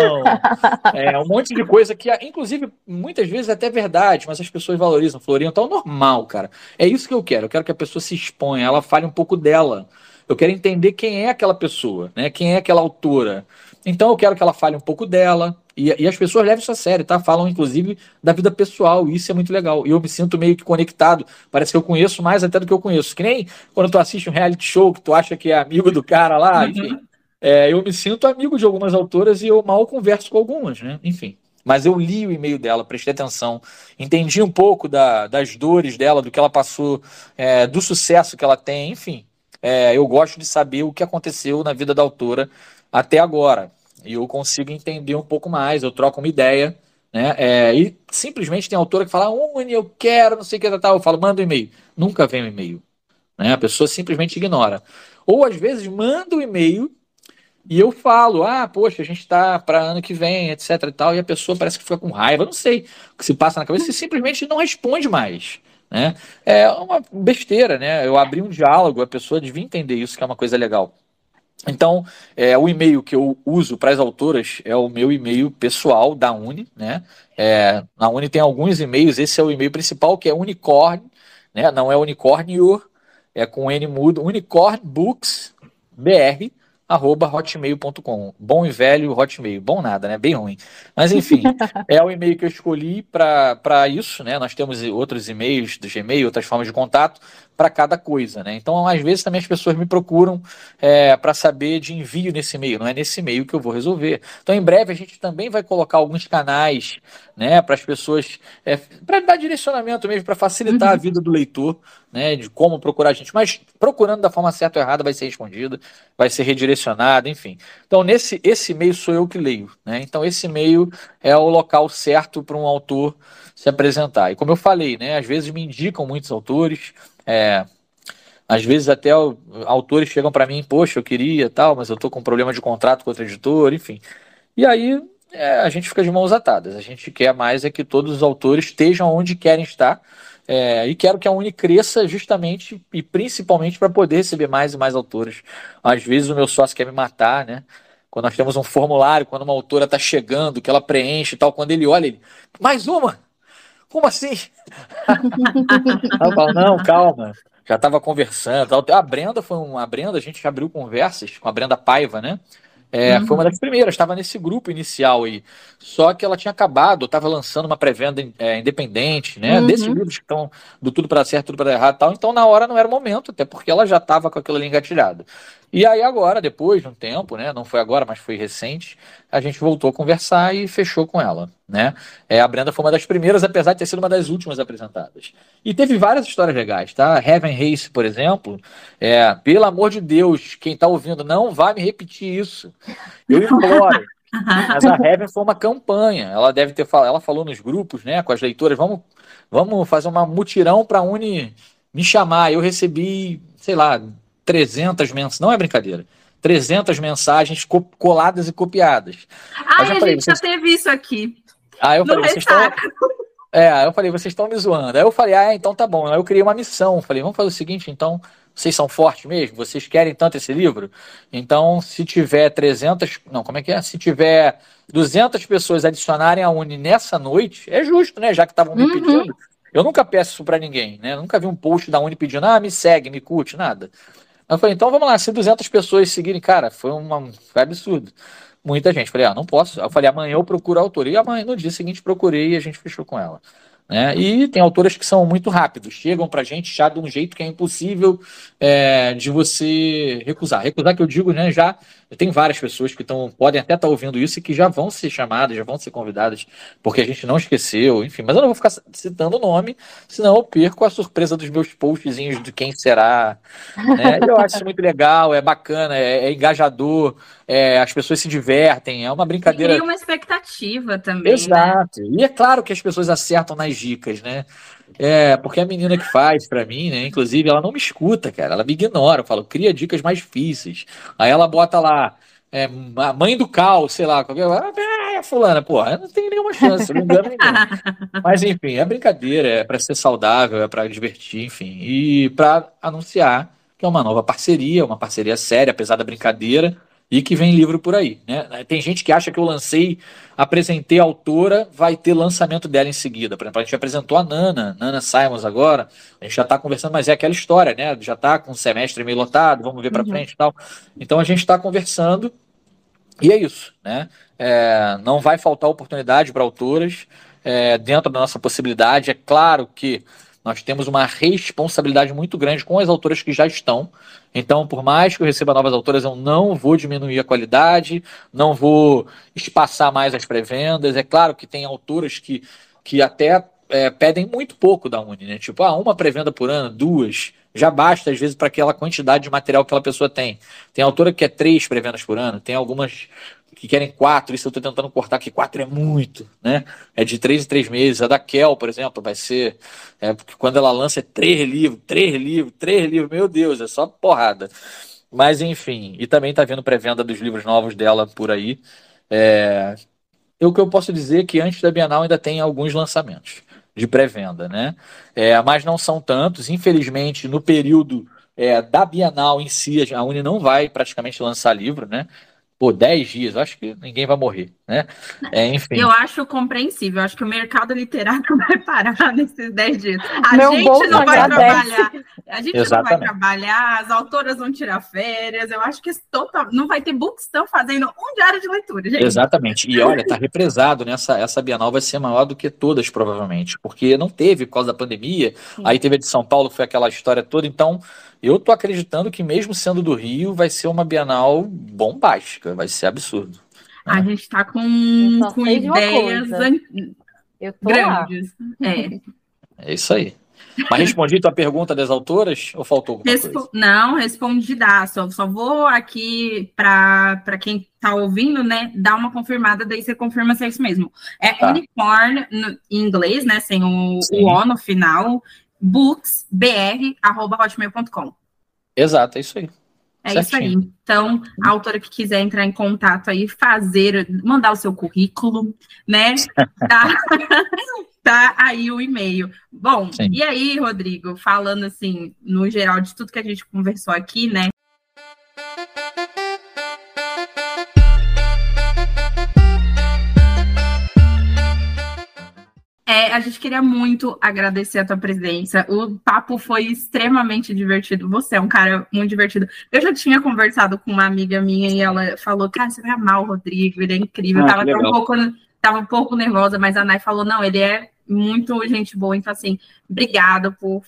É, um monte de coisa que, inclusive, muitas vezes é até verdade, mas as pessoas valorizam. Florinho, então normal, cara. É isso que eu quero. Eu quero que a pessoa se exponha, ela fale um pouco dela. Eu quero entender quem é aquela pessoa, né? Quem é aquela autora. Então eu quero que ela fale um pouco dela. E, e, as pessoas levam isso a sério, tá? Falam, inclusive, da vida pessoal. E isso é muito legal. E eu me sinto meio que conectado. Parece que eu conheço mais até do que eu conheço. Que nem quando tu assiste um reality show que tu acha que é amigo do cara lá, uhum. enfim. É, eu me sinto amigo de algumas autoras e eu mal converso com algumas, né? Enfim. Mas eu li o e-mail dela, prestei atenção, entendi um pouco da, das dores dela, do que ela passou, é, do sucesso que ela tem, enfim. É, eu gosto de saber o que aconteceu na vida da autora até agora. E eu consigo entender um pouco mais, eu troco uma ideia, né? É, e simplesmente tem autora que fala, Uni, eu quero, não sei o que tal. Eu falo, manda um e-mail. Nunca vem um e-mail. Né? A pessoa simplesmente ignora. Ou às vezes manda um e-mail e eu falo, ah, poxa, a gente está para ano que vem, etc e tal, e a pessoa parece que fica com raiva, não sei o que se passa na cabeça, e simplesmente não responde mais. Né? É uma besteira, né? Eu abri um diálogo, a pessoa devia entender isso, que é uma coisa legal. Então, é, o e-mail que eu uso para as autoras é o meu e-mail pessoal da Uni, né? É, na Uni tem alguns e-mails, esse é o e-mail principal, que é unicorn, né? Não é unicórnio, é com N mudo, unicornbooksbr, arroba hotmail.com. Bom e velho hotmail. Bom nada, né? Bem ruim. Mas enfim, é o e-mail que eu escolhi para isso, né? Nós temos outros e-mails do Gmail, outras formas de contato para cada coisa, né? Então, às vezes também as pessoas me procuram é, para saber de envio nesse e-mail. Não é nesse e-mail que eu vou resolver. Então, em breve a gente também vai colocar alguns canais, né? Para as pessoas, é, para dar direcionamento mesmo, para facilitar uhum. a vida do leitor, né? De como procurar a gente. Mas procurando da forma certa ou errada vai ser respondido, vai ser redirecionado, enfim. Então, nesse esse e-mail sou eu que leio, né? Então, esse e-mail é o local certo para um autor se apresentar. E como eu falei, né? Às vezes me indicam muitos autores. É, às vezes até autores chegam para mim, poxa, eu queria tal, mas eu estou com problema de contrato com outro editor, enfim. E aí é, a gente fica de mãos atadas. A gente quer mais é que todos os autores estejam onde querem estar. É, e quero que a Uni cresça justamente e principalmente para poder receber mais e mais autores. Às vezes o meu sócio quer me matar, né? Quando nós temos um formulário, quando uma autora está chegando, que ela preenche e tal, quando ele olha, ele, mais uma! Como assim? eu falo, não, calma. Já estava conversando. A Brenda foi uma. A Brenda, a gente abriu conversas com a Brenda Paiva, né? É, uhum. Foi uma das primeiras, estava nesse grupo inicial aí. Só que ela tinha acabado, estava lançando uma pré-venda é, independente, né? Uhum. Desses livros que estão do tudo para certo, tudo para errado e tal. Então, na hora não era o momento, até porque ela já estava com aquilo ali engatilhado. E aí agora, depois de um tempo, né, não foi agora, mas foi recente, a gente voltou a conversar e fechou com ela, né? É, a Brenda foi uma das primeiras, apesar de ter sido uma das últimas apresentadas. E teve várias histórias legais, tá? Heaven Race, por exemplo, é, pelo amor de Deus, quem tá ouvindo, não vai me repetir isso. Eu imploro. Mas a Heaven foi uma campanha. Ela deve ter falado, ela falou nos grupos, né, com as leitoras, vamos, vamos fazer uma mutirão para a Uni me chamar. Eu recebi, sei lá, 300 mensagens, não é brincadeira. 300 mensagens coladas e copiadas. Ah, a falei, gente vocês... já teve isso aqui. Aí eu falei, vocês estão. É, eu falei, vocês estão me zoando. Aí eu falei, ah, então tá bom. Aí eu criei uma missão. Falei, vamos fazer o seguinte, então, vocês são fortes mesmo? Vocês querem tanto esse livro? Então, se tiver 300, não, como é que é? Se tiver 200 pessoas adicionarem a Uni nessa noite, é justo, né? Já que estavam me uhum. pedindo. Eu nunca peço isso para ninguém, né? Eu nunca vi um post da Uni pedindo, ah, me segue, me curte, nada. Eu falei, então vamos lá, se 200 pessoas seguirem, cara, foi, uma, foi absurdo. Muita gente. Falei, ah, não posso. Eu falei, amanhã eu procuro a autora. E amanhã, no dia seguinte, procurei e a gente fechou com ela. Né? E tem autoras que são muito rápidos, chegam para a gente já de um jeito que é impossível é, de você recusar. Recusar que eu digo, né? Já tem várias pessoas que tão, podem até estar tá ouvindo isso e que já vão ser chamadas, já vão ser convidadas, porque a gente não esqueceu, enfim. Mas eu não vou ficar citando o nome, senão eu perco a surpresa dos meus postzinhos de quem será. Né? Eu acho isso muito legal, é bacana, é, é engajador, é, as pessoas se divertem, é uma brincadeira. E uma expectativa também. Né? Exato. Né? E é claro que as pessoas acertam nas dicas, né? É, porque a menina que faz para mim, né? Inclusive, ela não me escuta, cara. Ela me ignora. Eu falo, cria dicas mais difíceis. Aí ela bota lá, é, a mãe do cal, sei lá, qualquer. Ah, fulana, pô, não tem nenhuma chance, não engano ninguém. Mas enfim, é brincadeira, é para ser saudável, é para divertir, enfim. E para anunciar que é uma nova parceria, uma parceria séria, apesar da brincadeira e que vem livro por aí. Né? Tem gente que acha que eu lancei, apresentei a autora, vai ter lançamento dela em seguida. Por exemplo, a gente apresentou a Nana, Nana Simons agora, a gente já está conversando, mas é aquela história, né? Já está com o semestre meio lotado, vamos ver para uhum. frente e tal. Então a gente está conversando e é isso, né? É, não vai faltar oportunidade para autoras é, dentro da nossa possibilidade. É claro que nós temos uma responsabilidade muito grande com as autoras que já estão. Então, por mais que eu receba novas autoras, eu não vou diminuir a qualidade, não vou espaçar mais as pré-vendas. É claro que tem autoras que, que até é, pedem muito pouco da Uni, né? Tipo, ah, uma pré-venda por ano, duas, já basta às vezes para aquela quantidade de material que aquela pessoa tem. Tem autora que quer três pré-vendas por ano, tem algumas que querem quatro, isso eu estou tentando cortar, que quatro é muito, né? É de três em três meses. A da Kel, por exemplo, vai ser. É, porque quando ela lança é três livros, três livros, três livros, meu Deus, é só porrada. Mas enfim, e também está vendo pré-venda dos livros novos dela por aí. É, o que eu posso dizer é que antes da Bienal ainda tem alguns lançamentos de pré-venda, né? É, mas não são tantos. Infelizmente, no período é, da Bienal em si, a Uni não vai praticamente lançar livro, né? Pô, 10 dias, acho que ninguém vai morrer, né? É, enfim. Eu acho compreensível, acho que o mercado literário vai parar nesses 10 dias. A Meu gente não vai agradece. trabalhar, a gente Exatamente. não vai trabalhar, as autoras vão tirar férias, eu acho que total, não vai ter books estão fazendo um diário de leitura, gente. Exatamente, e olha, tá represado nessa, essa Bienal vai ser maior do que todas, provavelmente, porque não teve por causa da pandemia, Sim. aí teve a de São Paulo, foi aquela história toda, então eu tô acreditando que mesmo sendo do Rio, vai ser uma Bienal bombástica, vai ser absurdo. A gente está com, com ideias grandes. É. é isso aí. Mas respondi tua pergunta das autoras ou faltou alguma Respo coisa? Não, respondi dá. Só, só vou aqui para quem está ouvindo, né, dar uma confirmada, daí você confirma se é isso mesmo. É tá. unicorn no, em inglês, né, sem o, o O no final, booksbr.hotmail.com. Exato, é isso aí. É Certinho. isso aí. Então, a autora que quiser entrar em contato aí, fazer, mandar o seu currículo, né? Tá, tá aí o e-mail. Bom, Sim. e aí, Rodrigo, falando assim, no geral de tudo que a gente conversou aqui, né? É, a gente queria muito agradecer a tua presença. O papo foi extremamente divertido. Você é um cara muito divertido. Eu já tinha conversado com uma amiga minha e ela falou: Cara, você vai amar o Rodrigo, ele é incrível. Ah, tava, um pouco, tava um pouco nervosa, mas a Nai falou: Não, ele é muito gente boa. Então, assim, obrigado por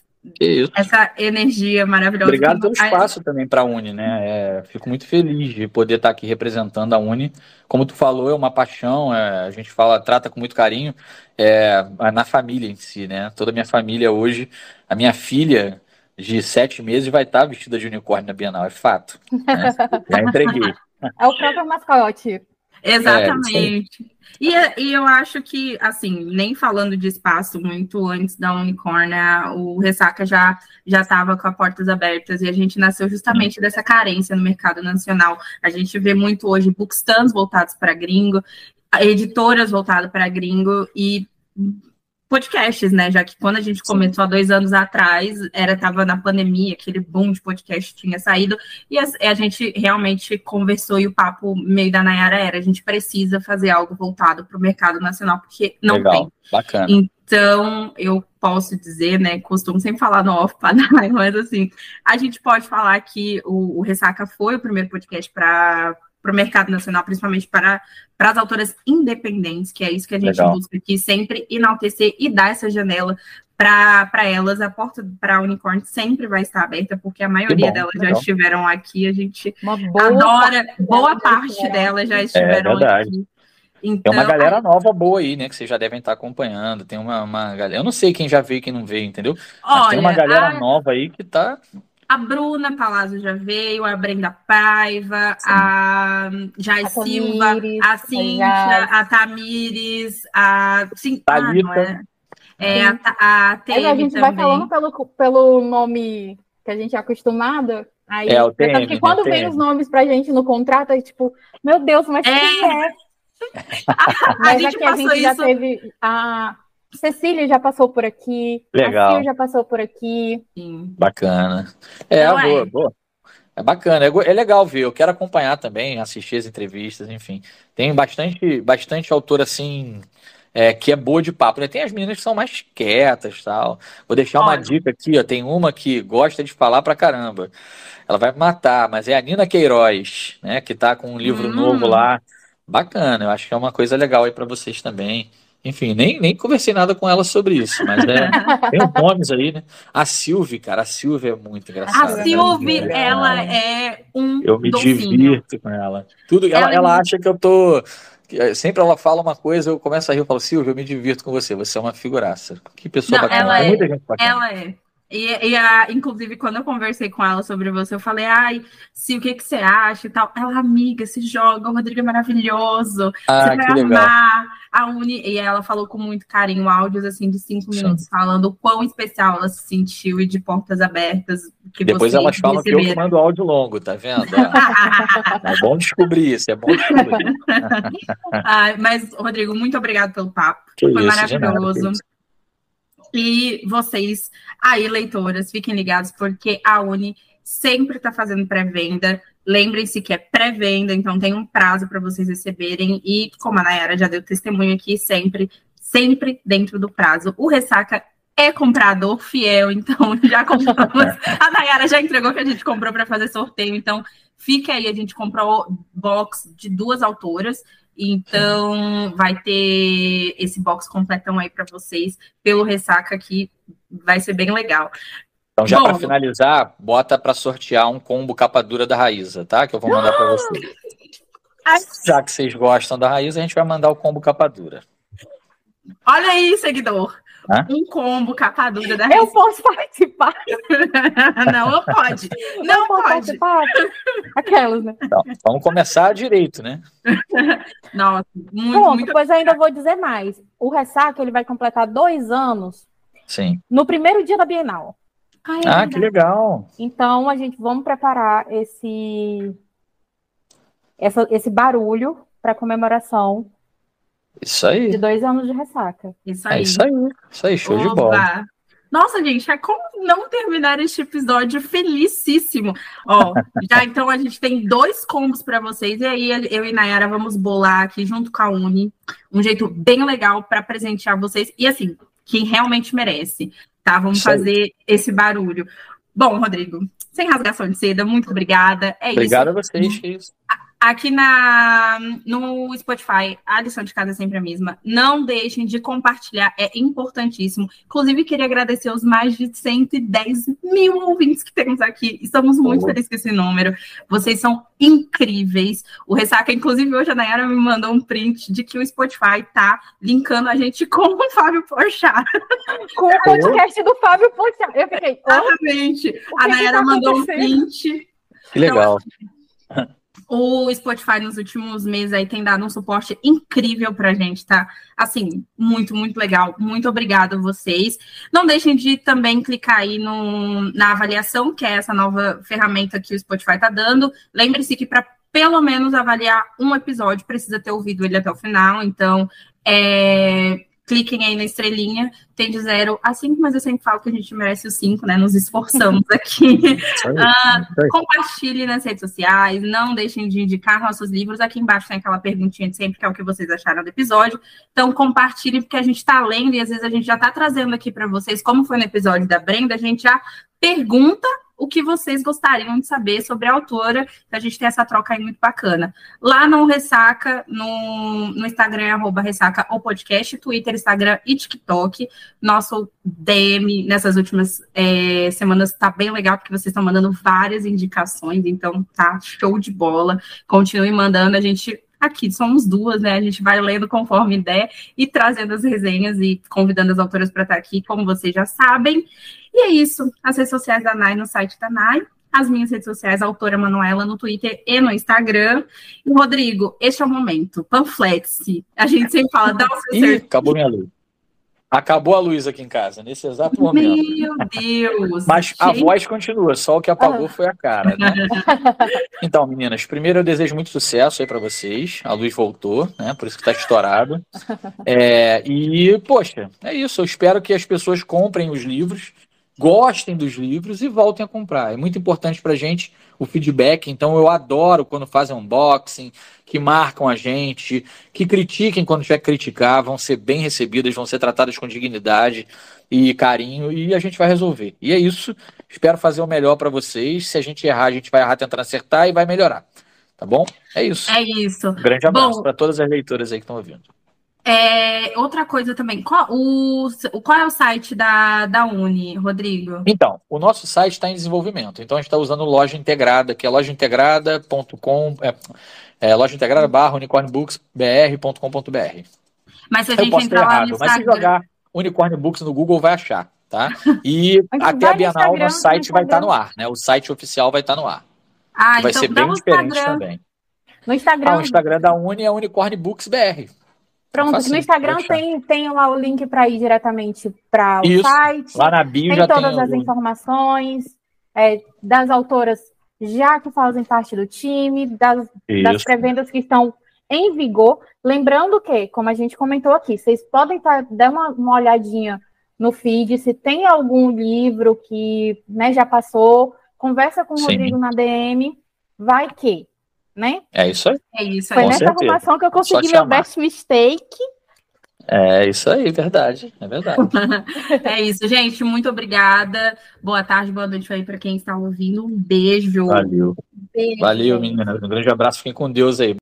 essa energia maravilhosa. Obrigado pelo espaço também para a Uni, né? É, fico muito feliz de poder estar aqui representando a Uni. Como tu falou, é uma paixão, é, a gente fala, trata com muito carinho é, na família em si, né? Toda a minha família hoje, a minha filha de sete meses vai estar vestida de unicórnio na Bienal, é fato. Né? Já entreguei. É o próprio mascote. Exatamente. É, e, e, eu acho que, assim, nem falando de espaço muito antes da Unicorn, o Ressaca já já estava com as portas abertas e a gente nasceu justamente dessa carência no mercado nacional. A gente vê muito hoje bookstands voltados para gringo, editoras voltadas para gringo e podcasts, né? Já que quando a gente começou há dois anos atrás, era tava na pandemia, aquele boom de podcast tinha saído, e a, a, gente realmente conversou e o papo meio da Nayara era: a gente precisa fazer algo voltado para o mercado nacional, porque não Legal, tem. Bacana. Então, eu posso dizer, né? Costumo sempre falar no off para mas assim, a gente pode falar que o, o Ressaca foi o primeiro podcast para para o mercado nacional, principalmente para, para as autoras independentes, que é isso que a gente Legal. busca aqui, sempre enaltecer e dar essa janela para elas. A porta para a Unicorn sempre vai estar aberta, porque a maioria bom, delas legal. já estiveram aqui. A gente boa adora, parte boa parte delas já estiveram é aqui. Então, tem uma galera nova boa aí, né? Que vocês já devem estar acompanhando. Tem uma, uma galera. Eu não sei quem já veio e quem não veio, entendeu? Mas olha, tem uma galera a... nova aí que tá a Bruna Palazzo já veio, a Brenda Paiva, Sim. a Jai a Silva, Tamires, a Cíntia, a Tamires, a. Sim, ah, é? É, a, a, a a gente também. vai falando pelo, pelo nome que a gente é acostumado. Aí, é, o TM, porque quando vem os nomes pra gente no contrato, é tipo, meu Deus, mas é. quem é? a, mas gente aqui a gente isso... já teve a Cecília já passou por aqui. Legal. A já passou por aqui. Sim. Bacana. É, Não boa, é. boa. É bacana, é, é, legal ver. Eu quero acompanhar também, assistir as entrevistas, enfim. Tem bastante, bastante autor assim. É, que é boa de papo. Né? Tem as meninas que são mais quietas tal. Vou deixar uma dica aqui, ó. Tem uma que gosta de falar pra caramba. Ela vai me matar, mas é a Nina Queiroz, né? Que tá com um livro hum. novo lá. Bacana, eu acho que é uma coisa legal aí para vocês também. Enfim, nem, nem conversei nada com ela sobre isso, mas é, tem os nomes aí, né? A Silvia, cara, a Silvia é muito engraçada. A Silvia, ela é um. Eu me docinho. divirto com ela. Tudo, ela, ela, ela acha que eu tô. Eh, sempre ela fala uma coisa, eu começo a rir, eu falo, Silvia, eu me divirto com você, você é uma figuraça. Que pessoa Não, bacana, ela é, muita gente bacana. Ela é. E, e a, inclusive, quando eu conversei com ela sobre você, eu falei, ai, se o que, que você acha e tal. Ela, amiga, se joga, o Rodrigo é maravilhoso. Ah, você vai amar legal. a Uni. E ela falou com muito carinho, áudios assim de cinco Sim. minutos, falando o quão especial ela se sentiu e de portas abertas. Que Depois elas falam que eu mando áudio longo, tá vendo? É, é bom descobrir isso, é bom descobrir. ai, mas, Rodrigo, muito obrigado pelo papo. Que Foi isso, maravilhoso. E vocês aí, leitoras, fiquem ligados, porque a Uni sempre está fazendo pré-venda. Lembrem-se que é pré-venda, então tem um prazo para vocês receberem. E como a Nayara já deu testemunho aqui, sempre, sempre dentro do prazo. O Ressaca é comprador fiel, então já compramos. a Nayara já entregou que a gente comprou para fazer sorteio, então fica aí, a gente comprou box de duas autoras. Então, vai ter esse box completão aí para vocês pelo Ressaca que vai ser bem legal. Então, já para finalizar, bota para sortear um combo capa dura da Raíza, tá? Que eu vou mandar para vocês. Já que vocês gostam da Raíza, a gente vai mandar o combo capa dura. Olha aí, seguidor. Hã? Um combo capa dura da Eu posso participar. não, não pode. Não, pode. Participar. Aquelas, né? Então, vamos começar direito, né? Nossa, muito, Bom, muito... Depois ainda vou dizer mais. O Ressaca, ele vai completar dois anos Sim. no primeiro dia da Bienal. Ai, ah, que legal. Então, a gente vamos preparar esse, essa, esse barulho para comemoração isso aí. De dois anos de ressaca. Isso é aí. É isso aí. Isso aí, show Oba. de bola. Nossa, gente, é como não terminar este episódio felicíssimo. Ó, já então a gente tem dois combos para vocês. E aí eu e Nayara vamos bolar aqui junto com a Uni um jeito bem legal para presentear vocês. E assim, quem realmente merece, tá? Vamos fazer esse barulho. Bom, Rodrigo, sem rasgação de seda, muito obrigada. É Obrigado isso. a vocês. Aqui na, no Spotify, a lição de casa é sempre a mesma. Não deixem de compartilhar, é importantíssimo. Inclusive, queria agradecer os mais de 110 mil ouvintes que temos aqui. Estamos muito oh. felizes com esse número. Vocês são incríveis. O Ressaca, inclusive, hoje a Nayara me mandou um print de que o Spotify tá linkando a gente com o Fábio Porchat. Com o podcast do Fábio Porchat. Eu fiquei. Exatamente. A Nayara tá mandou um print. Que legal. Então, O Spotify nos últimos meses aí tem dado um suporte incrível pra gente, tá? Assim, muito, muito legal. Muito obrigada a vocês. Não deixem de também clicar aí no, na avaliação, que é essa nova ferramenta que o Spotify tá dando. Lembre-se que para pelo menos avaliar um episódio precisa ter ouvido ele até o final. Então, é, cliquem aí na estrelinha, tem de zero a cinco, mas eu sempre falo que a gente merece os cinco, né? Nos esforçamos aqui. uh, compartilhe nas redes sociais, não deixem de indicar nossos livros. Aqui embaixo tem aquela perguntinha de sempre, que é o que vocês acharam do episódio. Então, compartilhe, porque a gente está lendo e às vezes a gente já está trazendo aqui para vocês, como foi no episódio da Brenda, a gente já pergunta o que vocês gostariam de saber sobre a autora. A gente tem essa troca aí muito bacana. Lá no Ressaca, no, no Instagram, arroba Ressaca ou podcast, Twitter, Instagram e TikTok. Nosso DM nessas últimas é, semanas tá bem legal, porque vocês estão mandando várias indicações, então tá show de bola. Continue mandando, a gente aqui somos duas, né? A gente vai lendo conforme der e trazendo as resenhas e convidando as autoras para estar aqui, como vocês já sabem. E é isso. As redes sociais da NAI no site da NAI. As minhas redes sociais, a autora Manuela, no Twitter e no Instagram. E, Rodrigo, este é o momento. Panflete. A gente sempre fala, dá o seu Ih, acabou minha luz. Acabou a luz aqui em casa, nesse exato momento. Meu Deus! Mas gente... a voz continua, só o que apagou foi a cara, né? então, meninas, primeiro eu desejo muito sucesso aí para vocês. A luz voltou, né? Por isso que tá estourado. É, e, poxa, é isso. Eu espero que as pessoas comprem os livros gostem dos livros e voltem a comprar. É muito importante para a gente o feedback, então eu adoro quando fazem unboxing, que marcam a gente, que critiquem quando tiver que criticar, vão ser bem recebidas, vão ser tratadas com dignidade e carinho e a gente vai resolver. E é isso. Espero fazer o melhor para vocês. Se a gente errar, a gente vai errar tentando acertar e vai melhorar. Tá bom? É isso. É isso. Um grande abraço para todas as leitoras aí que estão ouvindo. É, outra coisa também, qual, o, qual é o site da, da Uni, Rodrigo? Então, o nosso site está em desenvolvimento. Então, a gente está usando loja integrada, que é lojaintegrada.com, é, é, loja integrada barra unicornbooksbr.com.br. Mas se a gente entrar lá no Mas se jogar Unicorn Books no Google, vai achar, tá? E até a Bienal, o nosso site vai estar tá no ar, né? O site oficial vai estar tá no ar. Ah, vai então ser bem diferente Instagram. também. No Instagram. Ah, o Instagram da Uni é Unicorn Books BR. Pronto, no Instagram tem, tem lá o link para ir diretamente para o Isso. site. Lá na bio tem já todas tem as informações é, das autoras já que fazem parte do time, das, das pré-vendas que estão em vigor. Lembrando que, como a gente comentou aqui, vocês podem tá, dar uma, uma olhadinha no feed, se tem algum livro que né, já passou, conversa com o Sim. Rodrigo na DM, vai que né? É isso aí. É isso aí. Foi nessa certeza. arrumação que eu consegui meu best mistake. É isso aí, verdade. É verdade. é isso, gente. Muito obrigada. Boa tarde, boa noite aí para quem está ouvindo. Um beijo. Valeu. Beijo, Valeu, meninas. Um grande abraço. Fiquem com Deus aí.